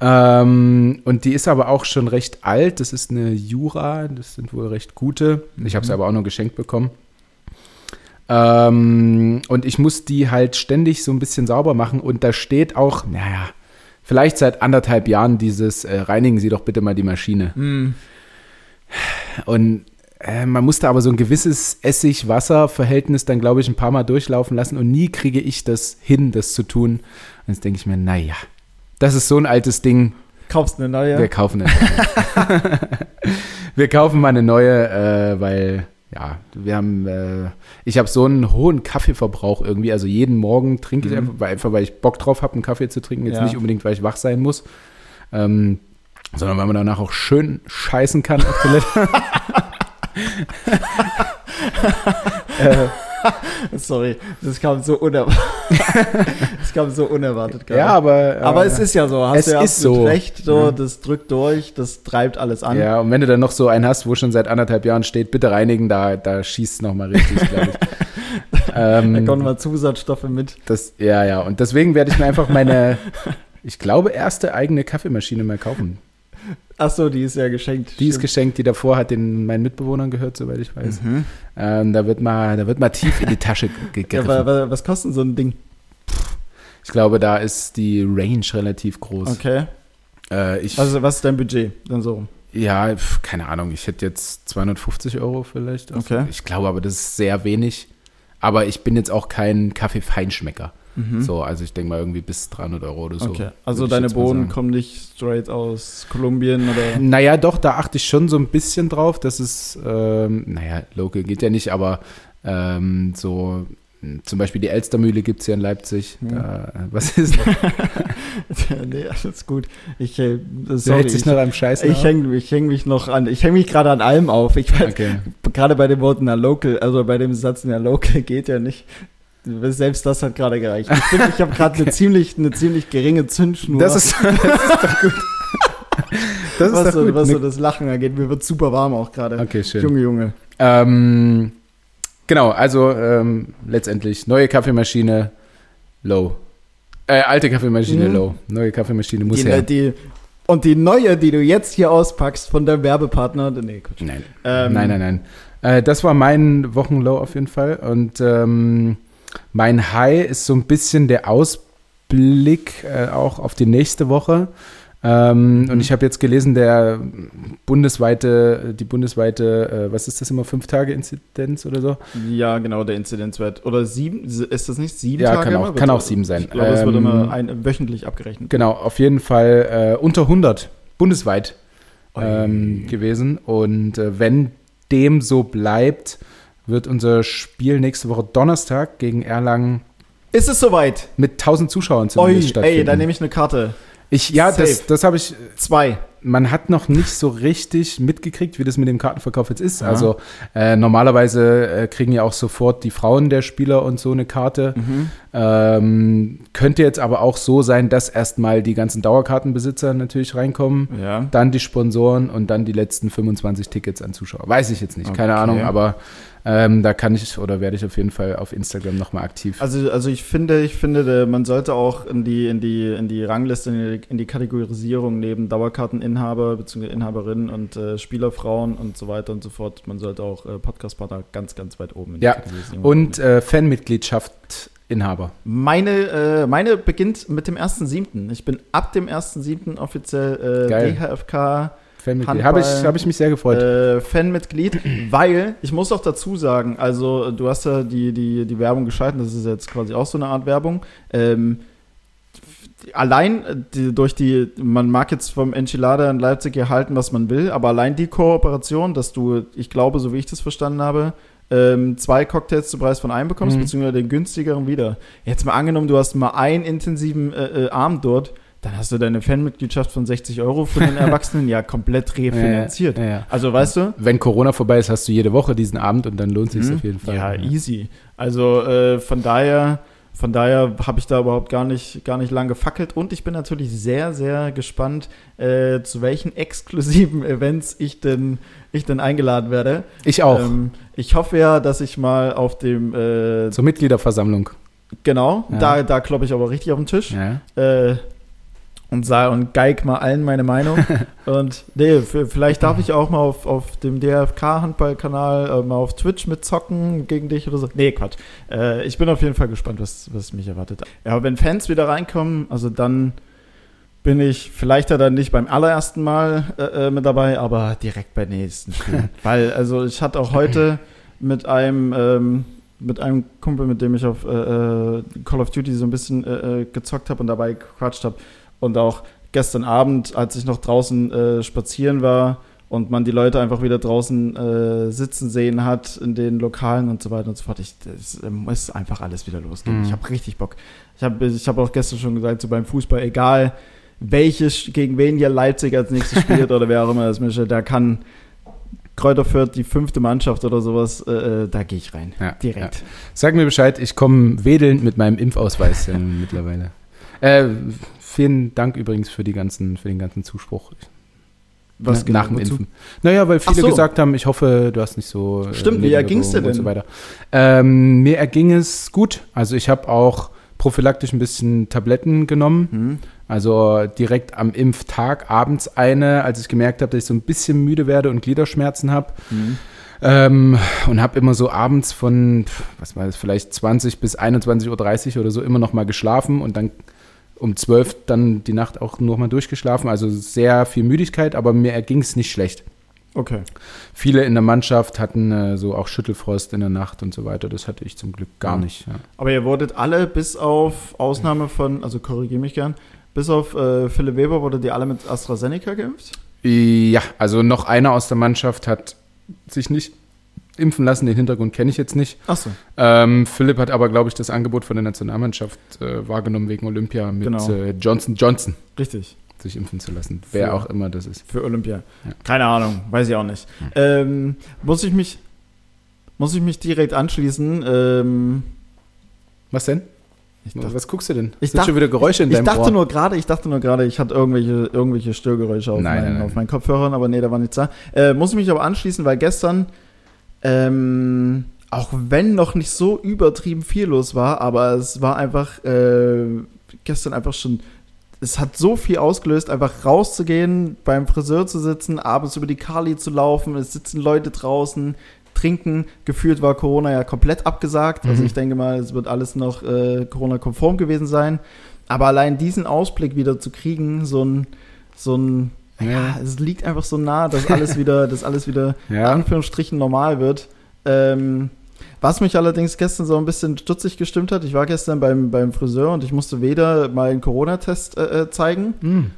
Ähm, und die ist aber auch schon recht alt. Das ist eine Jura, das sind wohl recht gute. Ich habe sie aber auch nur geschenkt bekommen. Ähm, und ich muss die halt ständig so ein bisschen sauber machen. Und da steht auch, naja, vielleicht seit anderthalb Jahren dieses, äh, reinigen Sie doch bitte mal die Maschine. Und äh, man musste aber so ein gewisses Essig-Wasser-Verhältnis dann, glaube ich, ein paar Mal durchlaufen lassen. Und nie kriege ich das hin, das zu tun. Und jetzt denke ich mir, naja, das ist so ein altes Ding. Kaufst eine neue? Wir kaufen eine neue. wir kaufen mal eine neue, äh, weil ja, wir haben, äh, ich habe so einen hohen Kaffeeverbrauch irgendwie. Also jeden Morgen trinke ich Mhm. einfach, weil, einfach, weil ich Bock drauf habe, einen Kaffee zu trinken. Jetzt Ja. nicht unbedingt, weil ich wach sein muss, ähm, sondern weil man danach auch schön scheißen kann auf Toilette. äh, Sorry, das kam so unerwartet. das kam so unerwartet gerade. ja, aber. aber äh, es ist ja so, hast es du ja ist so. recht, so, Ja. das drückt durch, das treibt alles an. Ja, und wenn du dann noch so einen hast, wo schon seit anderthalb Jahren steht, bitte reinigen, da, da schießt es nochmal richtig, glaube ich. Da ähm, kommen mal Zusatzstoffe mit. das, ja, ja. Und deswegen werde ich mir einfach meine, ich glaube, erste eigene Kaffeemaschine mal kaufen. Achso, die ist ja geschenkt. Die ist Stimmt. geschenkt, die davor hat den meinen Mitbewohnern gehört, soweit ich weiß. Mhm. Ähm, da wird mal, da wird mal tief in die Tasche ge- Ja, gegriffen. aber, aber was kostet so ein Ding? ich glaube, da ist die Range relativ groß. Okay. Äh, ich, Was, was ist dein Budget? Dann so ja, keine Ahnung. Ich hätte jetzt 250 Euro vielleicht. Okay. Ich glaube aber, das ist sehr wenig. Aber ich bin jetzt auch kein Kaffeefeinschmecker. So, also ich denke mal irgendwie bis 300 Euro oder so. Mhm. Okay. Also deine Bohnen kommen nicht straight aus Kolumbien oder. Naja, doch, da achte ich schon so ein bisschen drauf. Das ist, ähm, naja, local geht ja nicht, aber ähm, so zum Beispiel die Elstermühle gibt es hier in Leipzig. Hm. Da, was ist? nee, alles gut. Ich, äh, Du sorry, hältst dich ich, noch am Scheiß ich hänge häng mich noch an. Ich hänge mich gerade an allem auf. Ich weiß, Okay. gerade bei dem Wort na local, also bei dem Satz na local geht ja nicht. Selbst das hat gerade gereicht. Ich finde, ich habe gerade eine ziemlich, eine ziemlich geringe Zündschnur. Das ist, das ist doch gut. Das ist was, doch so, gut. was so Ne- das Lachen angeht. Mir wird super warm auch gerade. Okay, schön. Junge, Junge. Ähm, genau, also ähm, letztendlich neue Kaffeemaschine, low. Äh, alte Kaffeemaschine, Mhm. low. Neue Kaffeemaschine muss Die, her. die, und die neue, die du jetzt hier auspackst von deinem Werbepartner. Nee, Quatsch. Nein. Ähm, Nein, nein, nein. Äh, das war mein Wochenlow auf jeden Fall. Und ähm, mein High ist so ein bisschen der Ausblick äh, auch auf die nächste Woche. Ähm, Und ich habe jetzt gelesen, der bundesweite, die bundesweite, äh, was ist das immer, fünf Tage Inzidenz oder so? Ja, genau, der Inzidenzwert. Oder sieben, ist das nicht sieben Ja, Tage? kann auch- kann auch sieben sein. Ich glaube, es wird Ähm, immer ein, wöchentlich abgerechnet. Genau, auf jeden Fall äh, unter 100 bundesweit ähm, gewesen. Und äh, wenn dem so bleibt, wird unser Spiel nächste Woche Donnerstag gegen Erlangen Ist es soweit? mit 1000 Zuschauern Oi, zumindest stattfinden. ey, dann nehme ich eine Karte. ich, ja, Safe. das, das habe ich, Zwei. man hat noch nicht so richtig mitgekriegt, wie das mit dem Kartenverkauf jetzt ist. Ja. Also äh, normalerweise äh, kriegen ja auch sofort die Frauen der Spieler und so eine Karte. Mhm. Ähm, könnte jetzt aber auch so sein, dass erstmal die ganzen Dauerkartenbesitzer natürlich reinkommen. Ja. dann die Sponsoren und dann die letzten 25 Tickets an Zuschauer. Weiß ich jetzt nicht, keine Okay. Ahnung, aber ähm, da kann ich oder werde ich auf jeden Fall auf Instagram nochmal aktiv. Also, also ich finde, ich finde, man sollte auch in die, in die, in die Rangliste, in die, in die Kategorisierung neben Dauerkarteninhaber bzw. Inhaberinnen und äh, Spielerfrauen und so weiter und so fort, man sollte auch äh, Podcast-Partner ganz, ganz weit oben in die Ja, Kategorisierung und äh, Fanmitgliedschaft Inhaber. Meine, äh, meine beginnt mit dem 1.7. Ich bin ab dem 1.7. offiziell äh. DHFK Fanmitglied. Habe ich, hab ich mich sehr gefreut. äh, Fanmitglied, weil ich muss auch dazu sagen, also du hast ja die, die, die Werbung geschalten, das ist jetzt quasi auch so eine Art Werbung. Ähm, allein äh, die, durch die, man mag jetzt vom Enchilada in Leipzig hier halten, was man will, aber allein die Kooperation, dass du, ich glaube, so wie ich das verstanden habe, ähm, zwei Cocktails zum Preis von einem bekommst, Mhm. beziehungsweise den günstigeren wieder. Jetzt mal angenommen, du hast mal einen intensiven äh, äh, Abend dort, dann hast du deine Fanmitgliedschaft von 60 Euro für den Erwachsenen ja komplett refinanziert. Ja, ja. Also weißt du? Wenn Corona vorbei ist, hast du jede Woche diesen Abend und dann lohnt sich Mhm. auf jeden Fall. Ja, easy. Also äh, von daher, von daher habe ich da überhaupt gar nicht, gar nicht lang gefackelt und ich bin natürlich sehr, sehr gespannt, äh, zu welchen exklusiven Events ich denn, ich denn eingeladen werde. Ich auch. Ähm, ich hoffe ja, dass ich mal auf dem äh, Zur Mitgliederversammlung. genau, Ja. da, da kloppe ich aber richtig auf den Tisch. Ja. Äh, und sah und geig mal allen meine Meinung. und nee, vielleicht darf ich auch mal auf, auf dem DFK-Handballkanal äh, mal auf Twitch mitzocken gegen dich oder so. Nee, Quatsch. Äh, ich bin auf jeden Fall gespannt, was, was mich erwartet. Ja, wenn Fans wieder reinkommen, also dann bin ich vielleicht ja dann nicht beim allerersten Mal äh, äh mit dabei, aber direkt bei nächsten Spielen. Weil, also ich hatte auch heute mit einem ähm, mit einem Kumpel, mit dem ich auf äh, äh Call of Duty so ein bisschen äh, gezockt habe und dabei gequatscht habe, und auch gestern Abend, als ich noch draußen äh, spazieren war und man die Leute einfach wieder draußen äh, sitzen sehen hat in den Lokalen und so weiter und so fort. Ich, es muss einfach alles wieder losgehen. Mhm. Ich habe richtig Bock. Ich habe ich hab auch gestern schon gesagt, so beim Fußball, egal welches, gegen wen hier Leipzig als nächstes spielt oder wer auch immer das mischt, da kann Kräuter Fürth, die fünfte Mannschaft oder sowas, äh, äh da gehe ich rein. Ja, direkt. Ja. Sag mir Bescheid, ich komme wedelnd mit meinem Impfausweis mittlerweile. Äh, Vielen Dank übrigens für, die ganzen, für den ganzen Zuspruch. Was Na, genau, nach dem wozu? Impfen. Naja, weil viele so. gesagt haben, ich hoffe, du hast nicht so. Äh, Stimmt, wie erging es dir denn? So. Ähm, mir erging es gut. Also ich habe auch prophylaktisch ein bisschen Tabletten genommen. Mhm. Also direkt am Impftag abends eine, als ich gemerkt habe, dass ich so ein bisschen müde werde und Gliederschmerzen habe. Mhm. Ähm, und habe immer so abends von, was war das, vielleicht 20 bis 21.30 Uhr oder so immer noch mal geschlafen und dann um zwölf dann die Nacht auch nochmal durchgeschlafen. Also sehr viel Müdigkeit, aber mir erging es nicht schlecht. Okay. Viele in der Mannschaft hatten äh, so auch Schüttelfrost in der Nacht und so weiter. Das hatte ich zum Glück gar ja. nicht. Ja. Aber ihr wurdet alle bis auf Ausnahme von, also korrigiere mich gern, bis auf äh, Philipp Weber wurdet ihr alle mit AstraZeneca geimpft? Ja, also noch einer aus der Mannschaft hat sich nicht impfen lassen. Den Hintergrund kenne ich jetzt nicht. Ach so. Ähm, Philipp hat aber, glaube ich, das Angebot von der Nationalmannschaft äh, wahrgenommen wegen Olympia mit genau. äh, Johnson Johnson. Richtig. Sich impfen zu lassen. Wer für, auch immer das ist. Für Olympia. Ja. Keine Ahnung, weiß ich auch nicht. Hm. Ähm, muss ich mich muss ich mich direkt anschließen. Ähm, Was denn? Dachte, Was guckst du denn? Ich dachte, schon wieder Geräusche in deinem ich dachte Ohr. nur gerade, ich dachte nur gerade, ich hatte irgendwelche, irgendwelche Störgeräusche auf, nein, meinen, nein, nein. auf meinen Kopfhörern, aber nee, da war nichts da. Äh, muss ich mich aber anschließen, weil gestern ähm, auch wenn noch nicht so übertrieben viel los war, aber es war einfach äh, gestern einfach schon, es hat so viel ausgelöst, einfach rauszugehen, beim Friseur zu sitzen, abends über die Kali zu laufen, es sitzen Leute draußen, trinken. Gefühlt war Corona ja komplett abgesagt. Also mhm. Also ich denke mal, es wird alles noch äh, Corona-konform gewesen sein. Aber allein diesen Ausblick wieder zu kriegen, so ein, so ein ja, es liegt einfach so nah, dass alles wieder, dass alles wieder ja. in Anführungsstrichen normal wird. Ähm, was mich allerdings gestern so ein bisschen stutzig gestimmt hat, ich war gestern beim, beim Friseur und ich musste weder mal einen Corona-Test äh, äh zeigen. Mhm.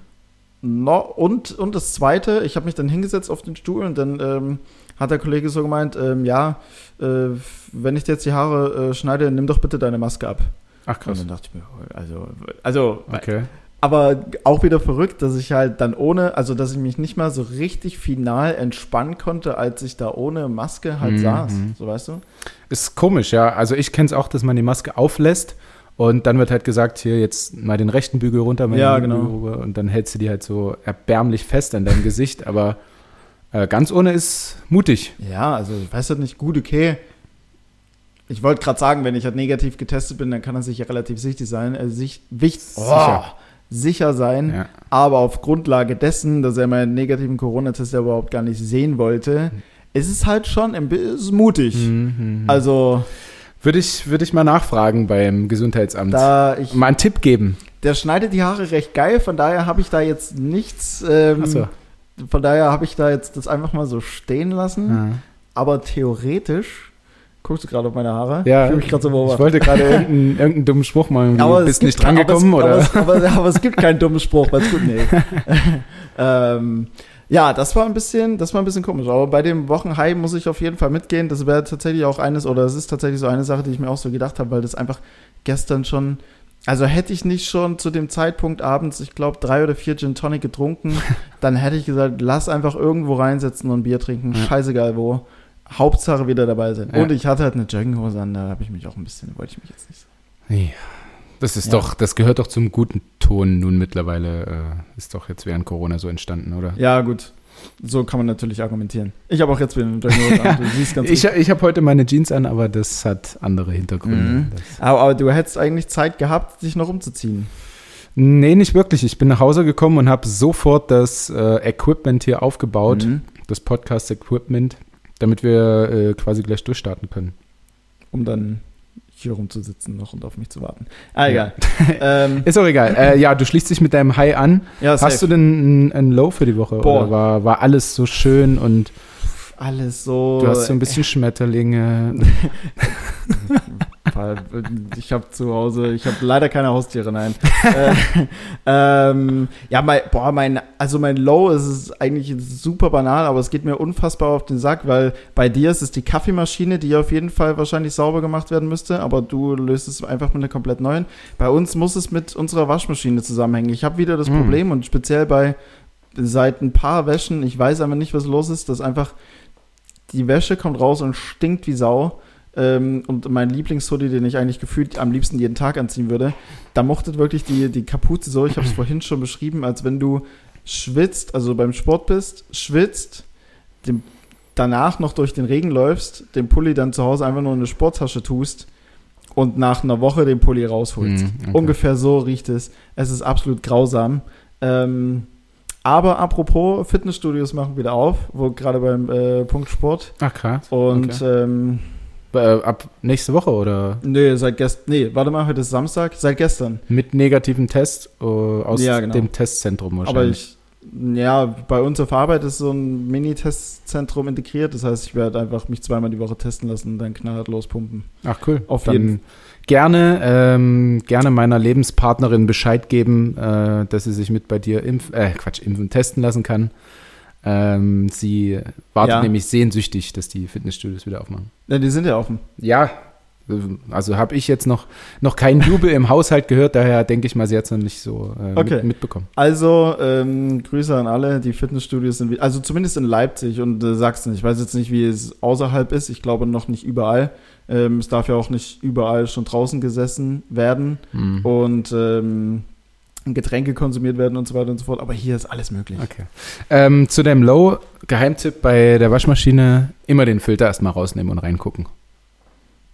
No, und, und das Zweite, ich habe mich dann hingesetzt auf den Stuhl und dann ähm, hat der Kollege so gemeint, ähm, ja, äh, wenn ich dir jetzt die Haare äh, schneide, nimm doch bitte deine Maske ab. Ach krass. Und dann dachte ich mir, also, also okay aber auch wieder verrückt, dass ich halt dann ohne, also dass ich mich nicht mal so richtig final entspannen konnte, als ich da ohne Maske halt mhm. saß. So weißt du? Ist komisch, ja. Also ich kenne es auch, dass man die Maske auflässt und dann wird halt gesagt, hier jetzt mal den rechten Bügel runter, mal ja, genau. Bügel und dann hältst du die halt so erbärmlich fest an deinem Gesicht, aber äh, ganz ohne ist mutig. Ja, also ich weiß halt nicht, gut, okay. Ich wollte gerade sagen, wenn ich halt negativ getestet bin, dann kann er sich ja relativ sicher sein. Äh, sich, wichtig, oh. sicher sicher sein. Ja. Aber auf Grundlage dessen, dass er meinen negativen Corona-Test ja überhaupt gar nicht sehen wollte, mhm. ist es halt schon ein bisschen mutig. Mhm. Also. Würde ich, würde ich mal nachfragen beim Gesundheitsamt. Da ich, mal einen Tipp geben. Der schneidet die Haare recht geil, von daher habe ich da jetzt nichts. Ähm, so. Von daher habe ich da jetzt das einfach mal so stehen lassen. Ja. Aber theoretisch Guckst du gerade auf meine Haare? Ja. Ich, mich so ich wollte gerade irgendeinen, irgendeinen dummen Spruch machen. Aber bist nicht drangekommen, oder? Aber es, aber, aber es, gibt keinen dummen Spruch, weil es gut nee. ähm, ja, das war ein bisschen, das war ein bisschen komisch. Aber bei dem Wochenhigh muss ich auf jeden Fall mitgehen. Das wäre tatsächlich auch eines, oder es ist tatsächlich so eine Sache, die ich mir auch so gedacht habe, weil das einfach gestern schon, also hätte ich nicht schon zu dem Zeitpunkt abends, ich glaube, drei oder vier Gin Tonic getrunken, dann hätte ich gesagt, lass einfach irgendwo reinsetzen und Bier trinken. Ja. Scheißegal wo. Hauptsache wieder dabei sein. Ja. Und ich hatte halt eine Jogginghose an, da habe ich mich auch ein bisschen, wollte ich mich jetzt nicht so. Ja. Das ist ja. doch, das gehört doch zum guten Ton nun mittlerweile, äh, ist doch jetzt während Corona so entstanden, oder? Ja, gut. So kann man natürlich argumentieren. Ich habe auch jetzt wieder eine Jogginghose an. Du siehst ganz ich ich habe heute meine Jeans an, aber das hat andere Hintergründe. Mhm. Aber, aber, du hättest eigentlich Zeit gehabt, dich noch umzuziehen. Nee, nicht wirklich. Ich bin nach Hause gekommen und habe sofort das äh, Equipment hier aufgebaut, Mhm. das Podcast-Equipment, damit wir äh, quasi gleich durchstarten können. Um dann hier rumzusitzen noch und auf mich zu warten. Ah, egal. ähm, Ist auch egal. äh, ja, du schließt dich mit deinem High an. ja, Hast safe. du denn ein, Low für die Woche? Boah. Oder war, war alles so schön und alles so. du hast so ein bisschen Schmetterlinge? Weil Ich habe zu Hause, ich habe leider keine Haustiere, nein. äh, ähm, ja, mein, boah, mein, also mein Low ist eigentlich super banal, aber es geht mir unfassbar auf den Sack, weil bei dir ist es die Kaffeemaschine, die auf jeden Fall wahrscheinlich sauber gemacht werden müsste, aber du löst es einfach mit einer komplett neuen. Bei uns muss es mit unserer Waschmaschine zusammenhängen. Ich habe wieder das Hm. Problem und speziell bei seit ein paar Wäschen, ich weiß aber nicht, was los ist, dass einfach die Wäsche kommt raus und stinkt wie Sau. Ähm, und mein Lieblingshoodie, den ich eigentlich gefühlt am liebsten jeden Tag anziehen würde, da mochtet wirklich die, die Kapuze so, ich habe es vorhin schon beschrieben, als wenn du schwitzt, also beim Sport bist, schwitzt, dem, danach noch durch den Regen läufst, den Pulli dann zu Hause einfach nur in eine Sporttasche tust und nach einer Woche den Pulli rausholst. Mhm, okay. Ungefähr so riecht es. Es ist absolut grausam. Ähm, aber apropos, Fitnessstudios machen wieder auf, wo gerade beim äh, Punkt Sport. Ach krass. Und ähm, Äh, ab nächste Woche oder nee, seit gestern, nee, warte mal, heute ist Samstag, seit gestern. mit negativen Test äh, aus Ja, genau. dem Testzentrum Aber wahrscheinlich. ich, ja, bei uns auf Arbeit ist so ein Mini-Testzentrum integriert. Das heißt, ich werde einfach mich zweimal die Woche testen lassen und dann knallhart lospumpen. Ach cool. auf Dann jeden- gerne, ähm, gerne meiner Lebenspartnerin Bescheid geben, äh, dass sie sich mit bei dir impf, äh, Quatsch, impfen, testen lassen kann. Ähm, sie wartet Ja. nämlich sehnsüchtig, dass die Fitnessstudios wieder aufmachen. Ja, die sind ja offen. Ja, also habe ich jetzt noch, noch keinen Jubel im Haushalt gehört, daher denke ich mal, sie hat es noch nicht so äh, Okay. mit, mitbekommen. Also, ähm, Grüße an alle. Die Fitnessstudios sind, wie- also zumindest in Leipzig und äh, Sachsen. Ich weiß jetzt nicht, wie es außerhalb ist. Ich glaube noch nicht überall. Ähm, es darf ja auch nicht überall schon draußen gesessen werden Mhm. und ähm, Getränke konsumiert werden und so weiter und so fort. Aber hier ist alles möglich. Okay. Ähm, zu dem Low, Geheimtipp bei der Waschmaschine, immer den Filter erstmal rausnehmen und reingucken.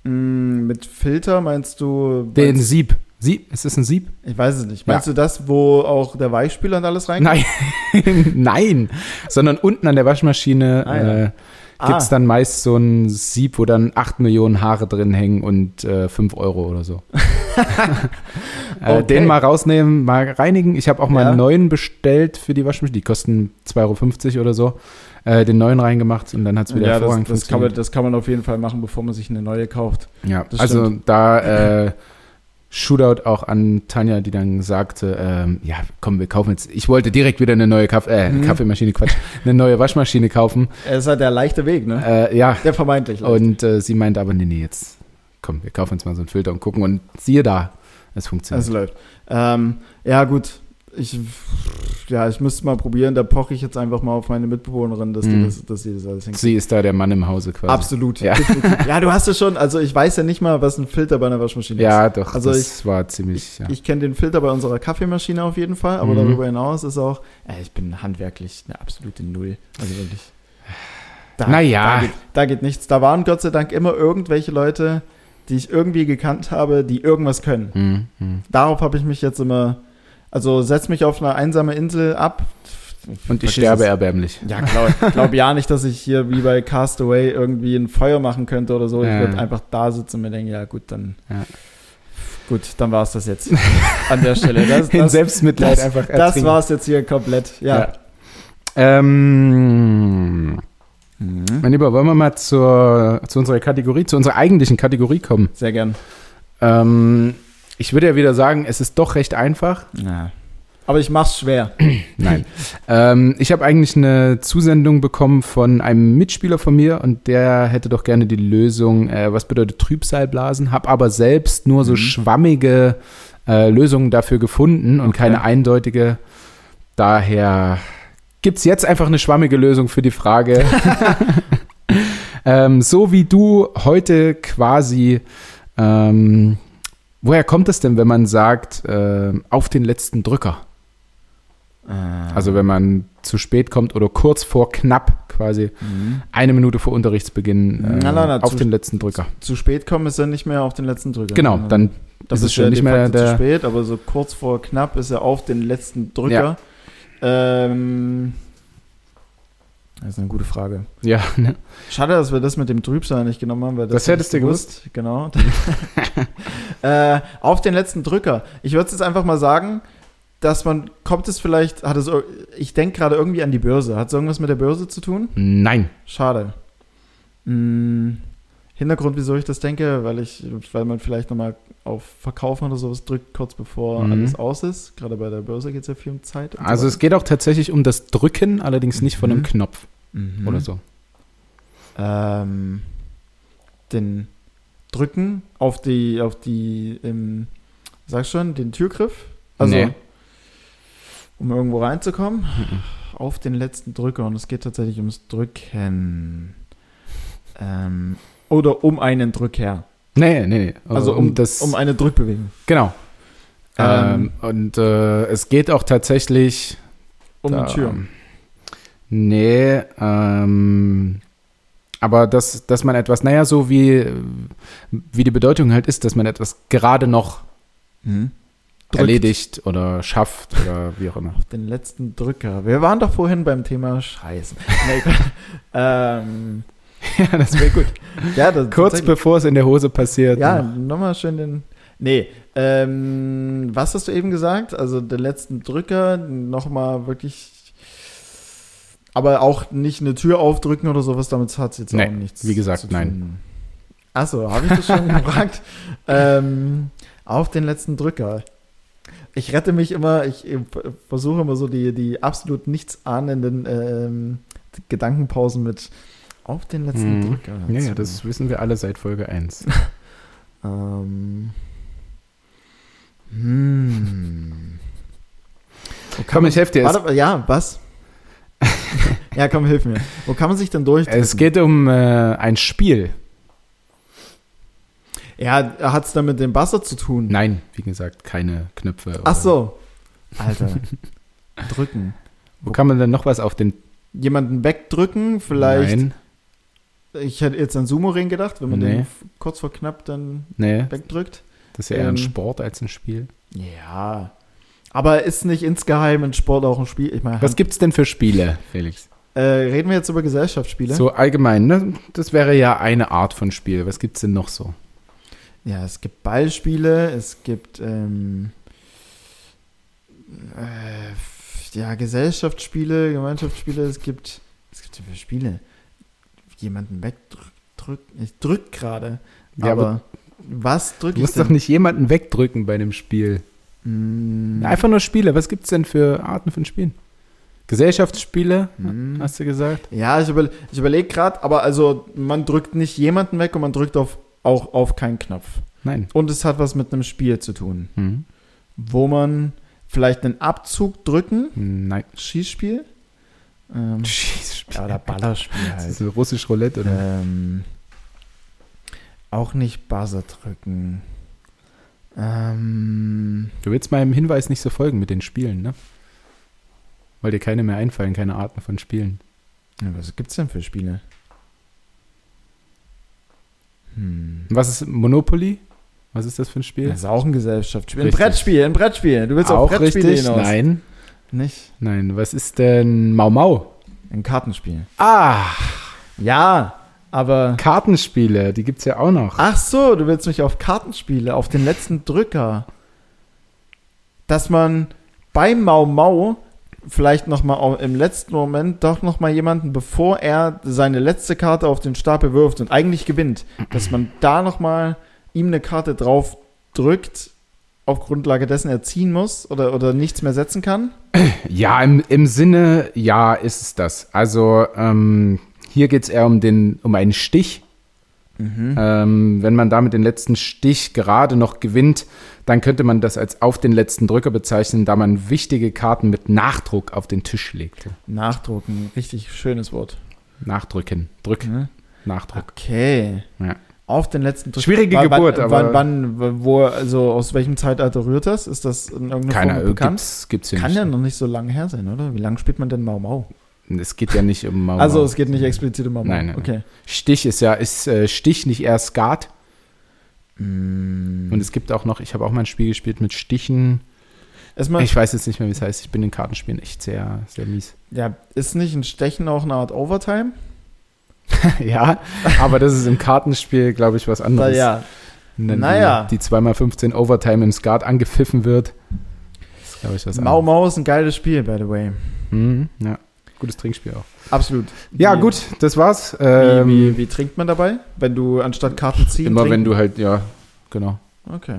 Mm, mit Filter meinst du? Den meinst, Sieb. Sieb? Ist das ein Sieb? ich weiß es nicht. Meinst du das, wo auch der Weichspüler und alles reinkommt? Nein, nein, sondern unten an der Waschmaschine Ah, ja. äh, gibt es dann meist so ein Sieb, wo dann 8 Millionen Haare drin hängen und äh, 5 Euro oder so. äh, Okay. Den mal rausnehmen, mal reinigen. Ich habe auch mal Ja. einen neuen bestellt für die Waschmaschine. Die kosten 2,50 Euro oder so. Äh, den neuen reingemacht und dann hat es wieder ja, das, hervorragend das, kann man, funktioniert. das kann man auf jeden Fall machen, bevor man sich eine neue kauft. Ja, das also stimmt. da äh, Shootout auch an Tanja, die dann sagte, ähm, ja, komm, wir kaufen jetzt. Ich wollte direkt wieder eine neue Kaff äh, Mhm. Kaffeemaschine, Quatsch, eine neue Waschmaschine kaufen. Es ist halt der leichte Weg, ne? Äh, ja, Der vermeintlich leichte. und äh, sie meinte aber, nee, nee, jetzt komm, wir kaufen uns mal so einen Filter und gucken und siehe da, es funktioniert. Es läuft. Ähm, ja, gut. Ich, ja, ich müsste mal probieren. Da poche ich jetzt einfach mal auf meine Mitbewohnerin, dass, die, Mhm. das, dass sie das alles hinkriegt. sie ist da der Mann im Hause quasi. Absolut. Ja. ja, du hast es schon. Also, ich weiß ja nicht mal, was ein Filter bei einer Waschmaschine Ja, ist. doch, Also das war ziemlich, ja. Ich kenne den Filter bei unserer Kaffeemaschine auf jeden Fall, aber Mhm. darüber hinaus ist auch, äh, ich bin handwerklich eine absolute Null. Also wirklich. Da, Naja. Da geht, da geht nichts. Da waren Gott sei Dank immer irgendwelche Leute, die ich irgendwie gekannt habe, die irgendwas können. Hm, hm. Darauf habe ich mich jetzt immer, also setz mich auf eine einsame Insel ab. Und ich Vergiss sterbe es. erbärmlich. Ja, glaub, glaub ja nicht, dass ich hier wie bei Castaway irgendwie ein Feuer machen könnte oder so. Ich würde einfach da sitzen und mir denken, ja gut, dann Ja. gut, dann war es das jetzt an der Stelle. Das, In das, Selbstmitleid das, einfach das ertrinken. war es jetzt hier komplett. Ja. Ja. Ähm, Mhm. mein Lieber, wollen wir mal zur, zu unserer Kategorie, zu unserer eigentlichen Kategorie kommen? Sehr gern. Ähm, ich würde ja wieder sagen, es ist doch recht einfach. Ja. Aber ich mach's schwer. Nein. ähm, ich habe eigentlich eine Zusendung bekommen von einem Mitspieler von mir und der hätte doch gerne die Lösung, äh, was bedeutet Trübsalblasen, habe aber selbst nur so Mhm. schwammige äh, Lösungen dafür gefunden und Okay. keine eindeutige. Daher gibt es jetzt einfach eine schwammige Lösung für die Frage. ähm, so wie du heute quasi, ähm, woher kommt es denn, wenn man sagt, äh, auf den letzten Drücker? Also wenn man zu spät kommt oder kurz vor knapp quasi Mhm. eine Minute vor Unterrichtsbeginn äh, Na, na, na, auf zu- den letzten Drücker. Zu spät kommen ist ja nicht mehr auf den letzten Drücker. Genau, dann Das Ist ist, es schon ja nicht mehr facto zu der- spät, aber so kurz vor knapp ist er auf den letzten Drücker. Ähm, das ist eine gute Frage. Ja, ne? Schade, dass wir das mit dem Trübsal nicht genommen haben. Weil das Das hättest du gewusst. Genau. äh, auf den letzten Drücker. Ich würde jetzt einfach mal sagen, dass man, kommt es vielleicht, hat es, ich denke gerade irgendwie an die Börse. Hat es irgendwas mit der Börse zu tun? Nein. Schade. Hm, Hintergrund, wieso ich das denke, weil ich, weil man vielleicht nochmal auf Verkaufen oder sowas drückt, kurz bevor Mhm. alles aus ist. Gerade bei der Börse geht es ja viel um Zeit. Also so es geht auch tatsächlich um das Drücken, allerdings nicht von einem Mhm. Knopf Mhm. oder so. ähm, den Drücken auf die, auf die, ähm, sag schon, den Türgriff. Also, Nee. um irgendwo reinzukommen, Mhm. auf den letzten Drücker. Und es geht tatsächlich ums Drücken. Ähm, oder um einen Drücker. Nee, nee, nee. Also um, um eine Drückbewegung. Genau. Ähm, Ähm, und äh, es geht auch tatsächlich. Um da, die Tür. Nee, ähm, aber dass, dass man etwas, naja, so wie, wie die Bedeutung halt ist, dass man etwas gerade noch Mhm. Erledigt oder schafft oder wie auch immer. Auf den letzten Drücker. Wir waren doch vorhin beim Thema Scheiße. Nee, ähm, ja, das wäre gut. ja, das, Kurz bevor es in der Hose passiert. Ja, nochmal schön den. Nee, ähm, was hast du eben gesagt? Also den letzten Drücker, nochmal wirklich. Aber auch nicht eine Tür aufdrücken oder sowas, damit hat es jetzt Nee, auch nichts. wie gesagt, nein. Achso, habe ich das schon gefragt? Ähm, auf den letzten Drücker. Ich rette mich immer, ich äh, versuche immer so die, die absolut nichtsahnenden ähm, Gedankenpausen mit auf den letzten Mhm. Drücker. Ja, ja, das wissen wir alle seit Folge 1. Ähm. Hm. Wo kann Komm, ich helfe dir. Warte, ja, was? ja, komm, hilf mir. Wo kann man sich denn durch? es geht um äh, ein Spiel. Ja, hat es dann mit dem Buzzer zu tun? Nein, wie gesagt, keine Knöpfe. Ach so. Alter. Drücken. Wo kann man denn noch was auf den. Jemanden wegdrücken, vielleicht. Nein, Ich hätte jetzt an Sumo-Ring gedacht, wenn man Nee. den kurz vor knapp dann nee, wegdrückt. das ist ja eher ein Ähm, Sport als ein Spiel. Ja. Aber ist nicht insgeheim ein Sport auch ein Spiel? Ich meine, Was gibt's denn für Spiele, Felix? äh, reden wir jetzt über Gesellschaftsspiele? So allgemein, ne? Das wäre ja eine Art von Spiel. Was gibt's denn noch so? Ja, es gibt Ballspiele, es gibt ähm, äh, ja, Gesellschaftsspiele, Gemeinschaftsspiele, es gibt, es gibt ja für Spiele. Jemanden wegdrücken. Ich drück gerade. Ja, aber, was Du drücke ich musst denn? doch nicht jemanden wegdrücken bei dem Spiel. Mm, Einfach nur Spiele. Was gibt's denn für Arten von Spielen? Gesellschaftsspiele, Hm. hast du gesagt? Ja, ich, über, ich überlege gerade, aber also man drückt nicht jemanden weg und man drückt auf, auch auf keinen Knopf. Nein. Und es hat was mit einem Spiel zu tun, Hm. wo man vielleicht einen Abzug drücken, Nein. Schießspiel. Ähm, Schießspiel. ja, oder Ballerspiel Das halt. ist so russisch Roulette, oder? Ähm, auch nicht Buzzer drücken. Ähm, Du willst meinem Hinweis nicht so folgen mit den Spielen, ne? Weil dir keine mehr einfallen, keine Arten von Spielen. ja, was gibt's denn für Spiele? Hm. Was ist Monopoly? Was ist das für ein Spiel? Das ist auch ein Gesellschaftsspiel. Ein. Brettspiel, ein Brettspiel. Du willst Auch Brettspiele richtig? hinaus. Nein. Nicht? Nein. Was ist denn Mau Mau? Ein Kartenspiel. Ah, Ja, aber. Kartenspiele, die gibt's ja auch noch. Ach so, du willst mich auf Kartenspiele, auf den letzten Drücker. Dass man beim Mau Mau vielleicht nochmal im letzten Moment doch nochmal jemanden, bevor er seine letzte Karte auf den Stapel wirft und eigentlich gewinnt, dass man da nochmal ihm eine Karte drauf drückt, auf Grundlage dessen er ziehen muss oder, oder nichts mehr setzen kann. Ja, im, im Sinne, ja, ist es das. Also ähm, hier geht's eher um, den, um einen Stich. Ähm, wenn man damit den letzten Stich gerade noch gewinnt, dann könnte man das als auf den letzten Drücker bezeichnen, da man wichtige Karten mit Nachdruck auf den Tisch legte. Nachdrucken, richtig schönes Wort. Nachdrücken, Drück, Ne? Nachdruck. Okay. Ja. Auf den letzten Drücker. Schwierige wann, Geburt, wann, aber- Wann, wann, wo, also aus welchem Zeitalter rührt das? Ist das in irgendeiner Keiner, Form äh, bekannt? gibt's, gibt's hier Kann nicht. ja noch nicht so lange her sein, oder? Wie lange spielt man denn Mau Mau? Es geht ja nicht um Mau Also Mau. es geht nicht explizit um Mau Mau. Nein, nein, Okay. Stich ist ja, ist äh, Stich nicht eher Skat? Und es gibt auch noch, ich habe auch mal ein Spiel gespielt mit Stichen. Erstmal, Ich weiß jetzt nicht mehr, wie es heißt. Ich bin in Kartenspielen echt sehr, sehr mies. ja, ist nicht ein Stechen auch eine Art Overtime? ja, aber das ist im Kartenspiel, glaube ich, was anderes. ja, Wenn Naja. Die, die 2x15 Overtime im Skat angepfiffen wird. Das ist, glaube ich, was Mau anderes. Mau ist ein geiles Spiel, by the way. Mhm, ja. Gutes Trinkspiel auch. Absolut. Ja, Wie- gut, das war's. Wie, Ähm, wie, wie trinkt man dabei? Wenn du anstatt Karten ziehen immer wenn trinken? du halt, ja, genau. Okay.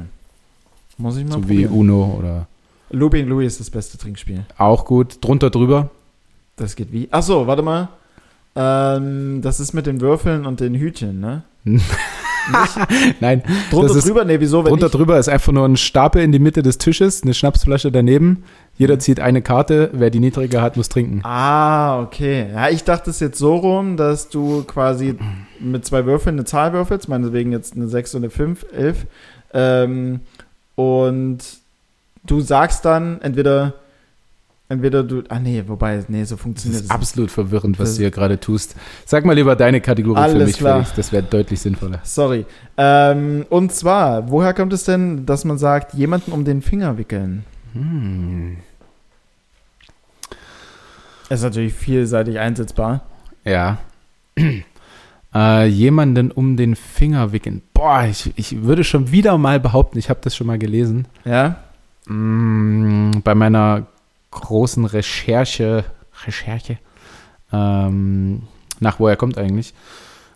Muss ich mal So wie probieren. Uno oder Looping Louis ist das beste Trinkspiel. auch gut. Drunter drüber. Das geht wie? Ach so, warte mal. Ähm, das ist mit den Würfeln und den Hütchen, ne? Nein, Drunter ist- drüber? Nee, wieso? Wenn drunter ich, drüber ist einfach nur ein Stapel in die Mitte des Tisches, eine Schnapsflasche daneben. Jeder zieht eine Karte. Wer die niedrige hat, muss trinken. Ah, okay. Ja, ich dachte es jetzt so rum, dass du quasi mit zwei Würfeln eine Zahl würfelst, meinetwegen jetzt eine 6 und eine 5, 11. Ähm, und du sagst dann entweder, entweder du, ah nee, wobei, nee, so Das funktioniert ist es. absolut verwirrend, was Das- du hier gerade tust. Sag mal lieber deine Kategorie für Alles mich, klar. Felix. Das wäre deutlich sinnvoller. Sorry. Ähm, und zwar, woher kommt es denn, dass man sagt, jemanden um den Finger wickeln? Hm. Ist natürlich vielseitig einsetzbar. Ja. Äh, jemanden um den Finger wickeln. Boah, ich, ich würde schon wieder mal behaupten, ich habe das schon mal gelesen. Ja? Mm, bei meiner großen Recherche, Recherche, ähm, nach wo er kommt eigentlich,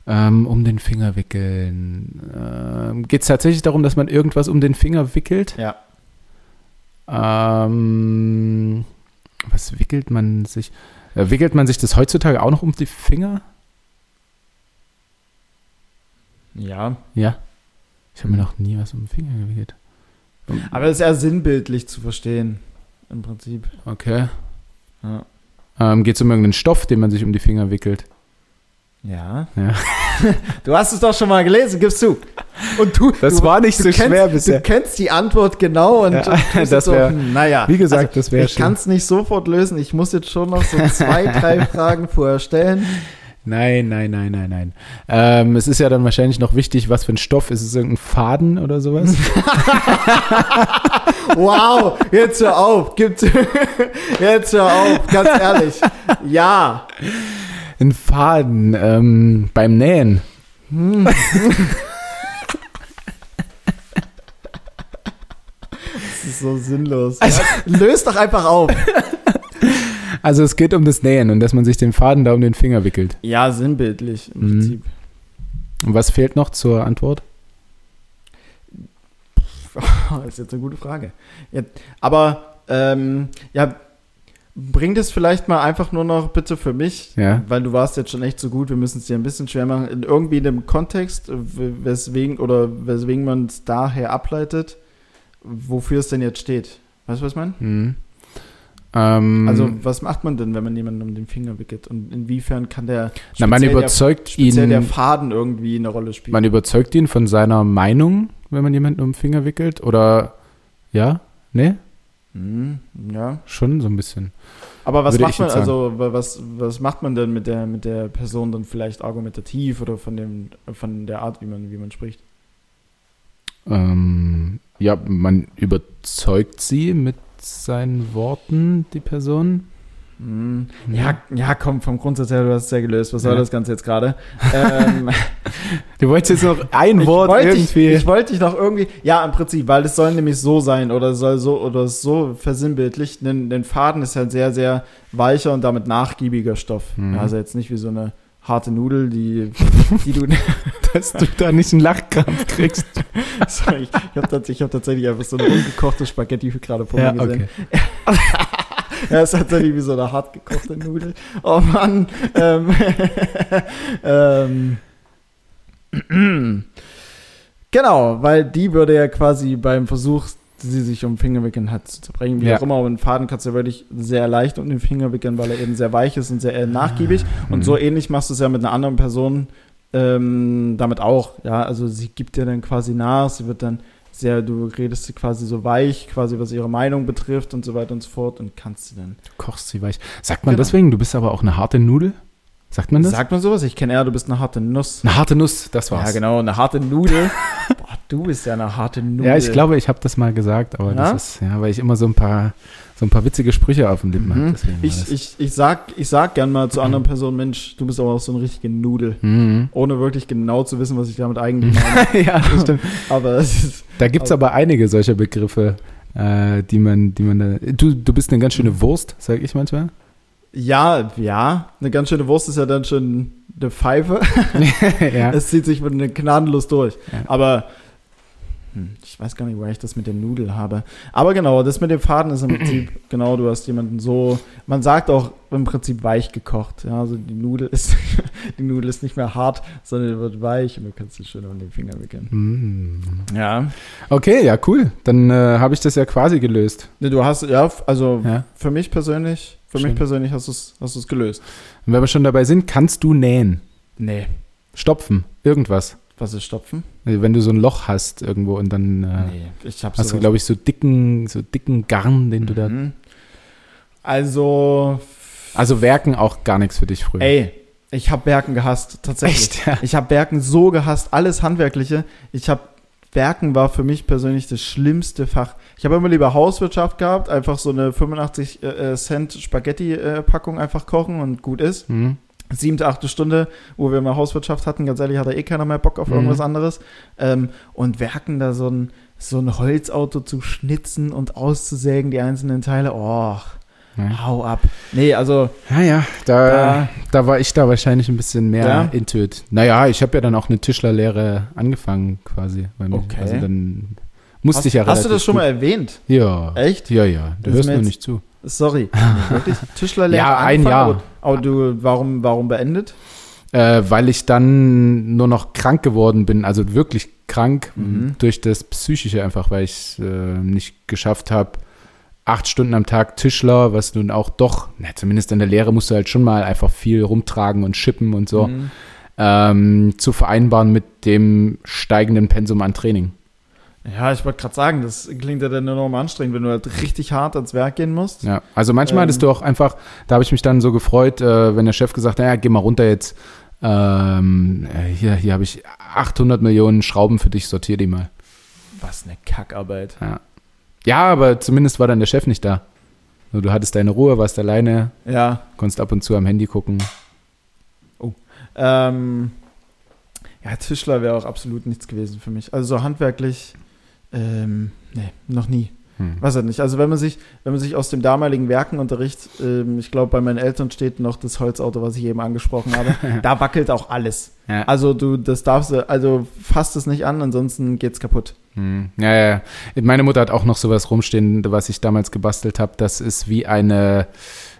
ähm, um den Finger wickeln. Ähm, Geht es tatsächlich darum, dass man irgendwas um den Finger wickelt? Ja. Ähm, was wickelt man sich? Äh, wickelt man sich das heutzutage auch noch um die Finger? Ja. Ja. Ich habe mir noch nie was um den Finger gewickelt. Aber es ist eher sinnbildlich zu verstehen. Im Prinzip. Okay. Ja. Ähm, Geht es um irgendeinen Stoff, den man sich um die Finger wickelt? Ja. Ja. Du hast es doch schon mal gelesen, gibst du. Und du, Das du, war nicht so kennst, schwer bisher. Du kennst die Antwort genau und, Ja, und das jetzt so, hm, naja. Wie gesagt, das wäre Ich kann es nicht sofort lösen. Ich muss jetzt schon noch so zwei, drei Fragen vorher stellen. Nein, nein, nein, nein, nein. Ähm, es ist ja dann wahrscheinlich noch wichtig, was für ein Stoff. Ist es irgendein Faden oder sowas? Wow, jetzt hör auf. Gibt, jetzt hör auf, ganz ehrlich. Ja. ein Faden ähm, beim Nähen. Das ist so sinnlos. ja, löst doch einfach auf. Also es geht um das Nähen und dass man sich den Faden da um den Finger wickelt. Ja, sinnbildlich im Mhm. Prinzip. Und was fehlt noch zur Antwort? Das ist jetzt eine gute Frage. Ja, aber, ähm, ja, bring das vielleicht mal einfach nur noch bitte für mich, Ja. weil du warst jetzt schon echt so gut, wir müssen es dir ein bisschen schwer machen, in irgendwie in einem Kontext, weswegen oder weswegen man es daher ableitet, wofür es denn jetzt steht. Weißt du, was ich meine? Mhm. Ähm, Also, was macht man denn, wenn man jemanden um den Finger wickelt? Und inwiefern kann der na, man überzeugt der, speziell der ihn, Faden irgendwie eine Rolle spielen? man überzeugt ihn von seiner Meinung, wenn man jemanden um den Finger wickelt? Oder ja? Nee? Hm, ja. Schon so ein bisschen. Aber was Würde macht man, also wa- was, was macht man denn mit der, mit der Person dann vielleicht argumentativ oder von dem, von der Art, wie man, wie man spricht? Ähm, ja, man überzeugt sie mit seinen Worten, die Person. Hm, Ja, ja, komm, vom Grundsatz her, du hast es ja gelöst. Was soll Ja. das Ganze jetzt gerade? ähm, Du wolltest jetzt noch ein ich Wort wollte irgendwie. ich wollte dich noch irgendwie, ja, im Prinzip, weil es soll nämlich so sein oder es soll so oder so versinnbildlich. Denn, denn Faden ist halt sehr, sehr weicher und damit nachgiebiger Stoff. Mhm. Ja, Also jetzt nicht wie so eine harte Nudel, die, die du. dass du da nicht einen Lachkrampf kriegst. Sorry, ich habe tatsächlich, ich hab tatsächlich einfach so eine ungekochte Spaghetti gerade vor mir gesehen. Ja, ist tatsächlich wie so eine hart gekochte Nudel. Oh Mann. Ähm, ähm, genau, weil die würde ja quasi beim Versuch, sie sich um den Finger wickeln hat, zu zerbrechen. Wie Ja. auch immer, aber einen Faden kannst du ja wirklich sehr leicht um den Finger wickeln, weil er eben sehr weich ist und sehr äh, nachgiebig. Und Mhm. so ähnlich machst du es ja mit einer anderen Person ähm, damit auch. Ja, also sie gibt dir dann quasi nach, sie wird dann sehr, du redest sie quasi so weich, quasi was ihre Meinung betrifft und so weiter und so fort und kannst sie dann. Du kochst sie weich. Sagt man Genau. deswegen, du bist aber auch eine harte Nudel? Sagt man das? Sagt man sowas? Ich kenne eher, du bist eine harte Nuss. Eine harte Nuss, das war's. Ja, genau, eine harte Nudel. Du bist ja eine harte Nudel. Ja, ich glaube, ich habe das mal gesagt, aber Ja? das ist, ja, weil ich immer so ein paar, so ein paar witzige Sprüche auf dem Lippen habe. Mhm. war Ich, ich, ich, sag, ich sag gern mal zu anderen Personen, Mensch, du bist aber auch so eine richtige Nudel. Mhm. Ohne wirklich genau zu wissen, was ich damit eigentlich meine. ja, das stimmt. aber es ist, Da gibt es aber einige solcher Begriffe, äh, die man, die man da. Du, du bist eine ganz schöne Wurst, sage ich manchmal. ja, ja, eine ganz schöne Wurst ist ja dann schon eine Pfeife. ja. Es zieht sich mit einer gnadenlos durch. Ja. Aber ich weiß gar nicht, woher ich das mit den Nudeln habe. Aber genau, das mit dem Faden ist im Prinzip, genau, du hast jemanden so, man sagt auch im Prinzip weich gekocht. Ja, also die Nudel ist, die Nudel ist nicht mehr hart, sondern wird weich und du kannst sie schön um den Finger wickeln. Mm. Ja. Okay, ja, cool. Dann äh, habe ich das ja quasi gelöst. Du hast, ja, also Ja. für mich persönlich, für Schön. mich persönlich hast du es hast du's gelöst. Und wenn wir schon dabei sind, kannst du nähen, Nee. stopfen, irgendwas. Was ist Stopfen? Also Wenn du so ein Loch hast irgendwo und dann äh, Nee, hast du, glaube ich, so dicken, so dicken Garn, den du da. Mhm. Also, Also Werken auch gar nichts für dich früher. ey, ich habe Werken gehasst, tatsächlich. Echt? Ja. Ich habe Werken so gehasst, alles Handwerkliche. Ich habe Werken war für mich persönlich das schlimmste Fach. Ich habe immer lieber Hauswirtschaft gehabt, einfach so eine 85 äh, äh, Cent Spaghetti-Packung einfach kochen und gut ist. Mhm. Siebte, achte Stunde, wo wir mal Hauswirtschaft hatten, ganz ehrlich, hat da eh keiner mehr Bock auf Mhm. irgendwas anderes. Ähm, und Werken da so ein, so ein Holzauto zu schnitzen und auszusägen, die einzelnen Teile, oh, Ja. hau ab. Nee, also, Ja, ja, da, Da- da war ich da wahrscheinlich ein bisschen mehr Ja? into it. Naja, ich habe ja dann auch eine Tischlerlehre angefangen quasi. Weil mich- Okay. Also dann musste hast, ich ja hast du das schon mal erwähnt? Ja. Echt? Ja, ja. Du Das hörst mir jetzt- nicht zu. Sorry. Wirklich? Tischlerlehre Ja, ein Jahr. Aber, aber du, warum, warum beendet? Äh, weil ich dann nur noch krank geworden bin, also wirklich krank Mhm. durch das Psychische einfach, weil ich äh, nicht geschafft habe, acht Stunden am Tag Tischler, was nun auch doch, na, zumindest in der Lehre musst du halt schon mal einfach viel rumtragen und schippen und so, Mhm. ähm, zu vereinbaren mit dem steigenden Pensum an Training. Ja, ich wollte gerade sagen, das klingt ja dann enorm anstrengend, wenn du halt richtig hart ans Werk gehen musst. Ja, also manchmal Ähm. hattest du auch einfach, da habe ich mich dann so gefreut, äh, wenn der Chef gesagt hat, ja, geh mal runter jetzt, ähm, äh, hier, hier habe ich 800 Millionen Schrauben für dich, sortier die mal. Was eine Kackarbeit. Ja, aber zumindest war dann der Chef nicht da. So, Du hattest deine Ruhe, warst alleine, Ja. konntest ab und zu am Handy gucken. Ähm, ja, Tischler wäre auch absolut nichts gewesen für mich. Also so handwerklich, ähm, nee, noch nie. Hm. Weiß halt nicht. Also wenn man sich, wenn man sich aus dem damaligen Werkenunterricht, ähm, ich glaube, bei meinen Eltern steht noch das Holzauto, was ich eben angesprochen habe, da wackelt auch alles. Ja. Also du, das darfst du, also fasst es nicht an, ansonsten geht's kaputt. Hm. Ja, ja. Meine Mutter hat auch noch sowas rumstehen, was ich damals gebastelt habe. Das ist wie eine,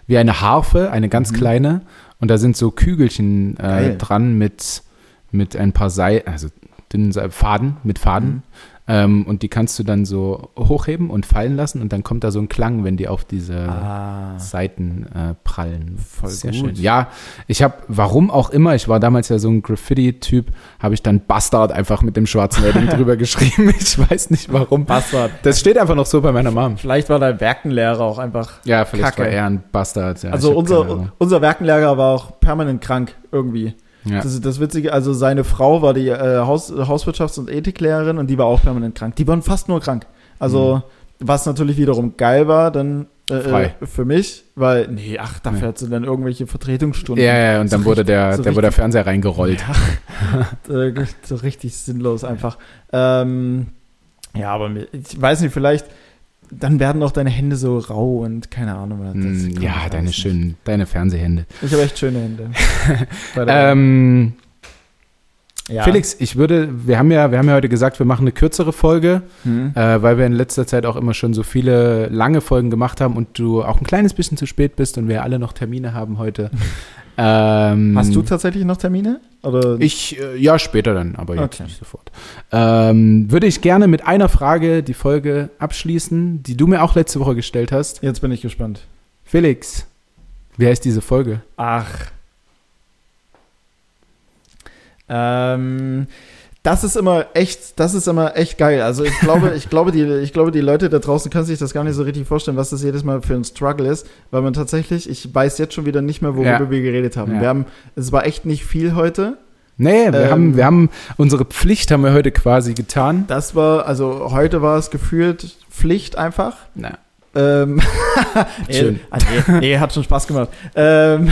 wie eine Harfe, eine ganz Mhm. kleine. Und da sind so Kügelchen äh, dran mit, mit ein paar Seil, also dünnen Faden, mit Faden. Mhm. Ähm, und die kannst du dann so hochheben und fallen lassen und dann kommt da so ein Klang, wenn die auf diese Ah. Seiten äh, prallen. Voll Sehr gut. schön. Ja, ich habe, warum auch immer, ich war damals ja so ein Graffiti-Typ, habe ich dann Bastard einfach mit dem schwarzen Edding drüber geschrieben. Ich weiß nicht warum. Bastard. Das steht einfach noch so bei meiner Mom. Vielleicht war dein Werkenlehrer auch einfach. Ja, vielleicht Kacke. war er ein Bastard. Ja, also unser, unser Werkenlehrer war auch permanent krank irgendwie. Ja. Das das Witzige, also seine Frau war die äh, Haus, Hauswirtschafts- und Ethiklehrerin und die war auch permanent krank. Die waren fast nur krank. Also, was natürlich wiederum geil war, dann äh, äh, für mich, weil, nee, ach, da fährt sie dann irgendwelche Vertretungsstunden. ja, ja, und dann So wurde richtig- der, so der, wurde der Fernseher reingerollt. Ja, äh, so richtig sinnlos einfach. Ähm, ja, aber ich weiß nicht, vielleicht, dann werden auch deine Hände so rau und keine Ahnung. kann ja, deine schönen, deine Fernsehhände. Ich habe echt schöne Hände. Ähm, ja. Felix, ich würde, wir haben ja, wir haben ja heute gesagt, wir machen eine kürzere Folge, Hm. äh, weil wir in letzter Zeit auch immer schon so viele lange Folgen gemacht haben und du auch ein kleines bisschen zu spät bist und wir alle noch Termine haben heute. ähm, Hast du tatsächlich noch Termine? Oder? Ich, äh, ja, später dann, aber jetzt Okay. nicht sofort. Ähm, würde ich gerne mit einer Frage die Folge abschließen, die du mir auch letzte Woche gestellt hast. Jetzt bin ich gespannt. Felix, wie heißt diese Folge? Ach. Ähm, das ist immer echt, das ist immer echt geil. Also ich glaube, ich glaube, die, ich glaube, die Leute da draußen können sich das gar nicht so richtig vorstellen, was das jedes Mal für ein Struggle ist, weil man tatsächlich, ich weiß jetzt schon wieder nicht mehr, worüber Ja. wir geredet haben. Ja. Wir haben, es war echt nicht viel heute. Nee, wir, Ähm. haben, wir haben unsere Pflicht haben wir heute quasi getan. Das war, also heute war es gefühlt Pflicht einfach. Na, Ähm, Schön. Nee, nee, nee, hat schon Spaß gemacht. Ähm,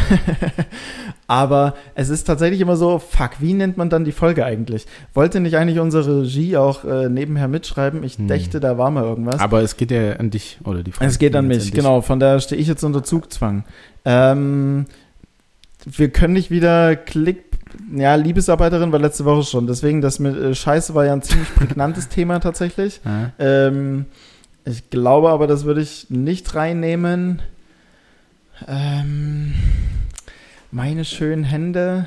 aber es ist tatsächlich immer so, fuck, wie nennt man dann die Folge eigentlich? Wollte nicht eigentlich unsere Regie auch äh, nebenher mitschreiben? Ich Hm. dächte, da war mal irgendwas. aber es geht ja an dich oder die Frage es geht an mich, dich. genau. Von daher stehe ich jetzt unter Zugzwang. Ähm, wir können nicht wieder Klick. Ja, Liebesarbeiterin war letzte Woche schon. Deswegen, das mit äh, Scheiße war ja ein ziemlich prägnantes Thema tatsächlich. Ja. Ähm, ich glaube aber, das würde ich nicht reinnehmen. Ähm, meine schönen Hände.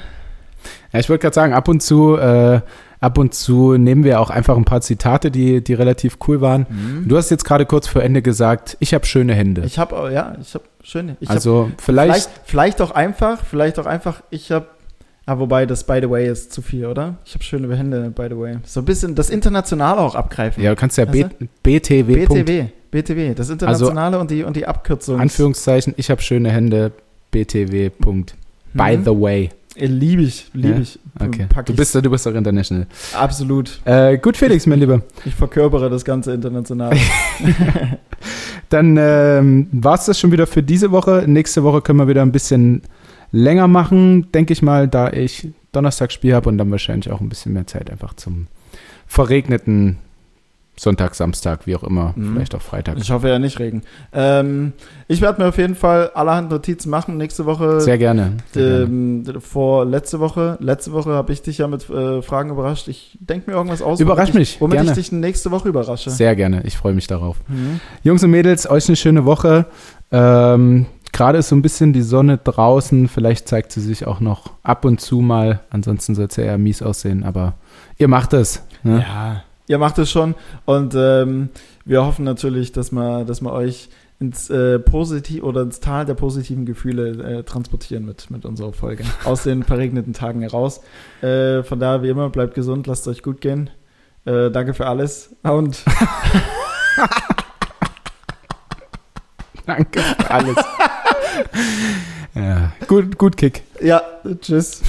Ja, ich wollte gerade sagen, ab und zu, äh, ab und zu nehmen wir auch einfach ein paar Zitate, die, die relativ cool waren. Du hast jetzt gerade kurz vor Ende gesagt, ich habe schöne Hände. Ich habe, ja, ich habe schöne. Ich hab, also vielleicht, vielleicht, vielleicht auch einfach, vielleicht auch einfach, ich habe, ah, wobei das by the way ist zu viel, oder? Ich habe schöne Hände, by the way. So ein bisschen das Internationale auch abgreifen. ja, du kannst ja B, BTW. BTW, BTW, das Internationale und, die, und die Abkürzung. Anführungszeichen, ich habe schöne Hände, BTW. Punkt. By Mhm. the way. Liebe ich, liebe Ja? ich. Okay. Du bist, du bist auch international. absolut. Äh, gut, Felix, mein Lieber. Ich verkörpere das ganze Internationale. Dann ähm, war es das schon wieder für diese Woche. Nächste Woche können wir wieder ein bisschen länger machen, denke ich mal, da ich Donnerstag Spiel habe und dann wahrscheinlich auch ein bisschen mehr Zeit einfach zum verregneten Sonntag, Samstag, wie auch immer, Mhm. vielleicht auch Freitag. Ich hoffe ja nicht Regen. Ähm, ich werde mir auf jeden Fall allerhand Notizen machen. Nächste Woche, Sehr gerne. Sehr gerne. ähm, vor letzte Woche. Letzte Woche habe ich dich ja mit äh, Fragen überrascht. Ich denke mir irgendwas aus. Überrasch womit mich, Ich, womit gerne. ich dich nächste Woche überrasche. Sehr gerne. Ich freue mich darauf. Mhm. Jungs und Mädels, euch eine schöne Woche. Ähm, Gerade ist so ein bisschen die Sonne draußen. Vielleicht zeigt sie sich auch noch ab und zu mal. Ansonsten soll es ja eher mies aussehen. Aber ihr macht es. Ne? Ja, ihr macht es schon. Und ähm, wir hoffen natürlich, dass wir, dass wir euch ins äh, Positiv oder ins Tal der positiven Gefühle äh, transportieren mit, mit unserer Folge. Aus den verregneten Tagen heraus. Äh, von daher, wie immer, bleibt gesund, lasst euch gut gehen. Äh, danke für alles. Und Danke für alles. ja, gut, gut Kick. ja, tschüss.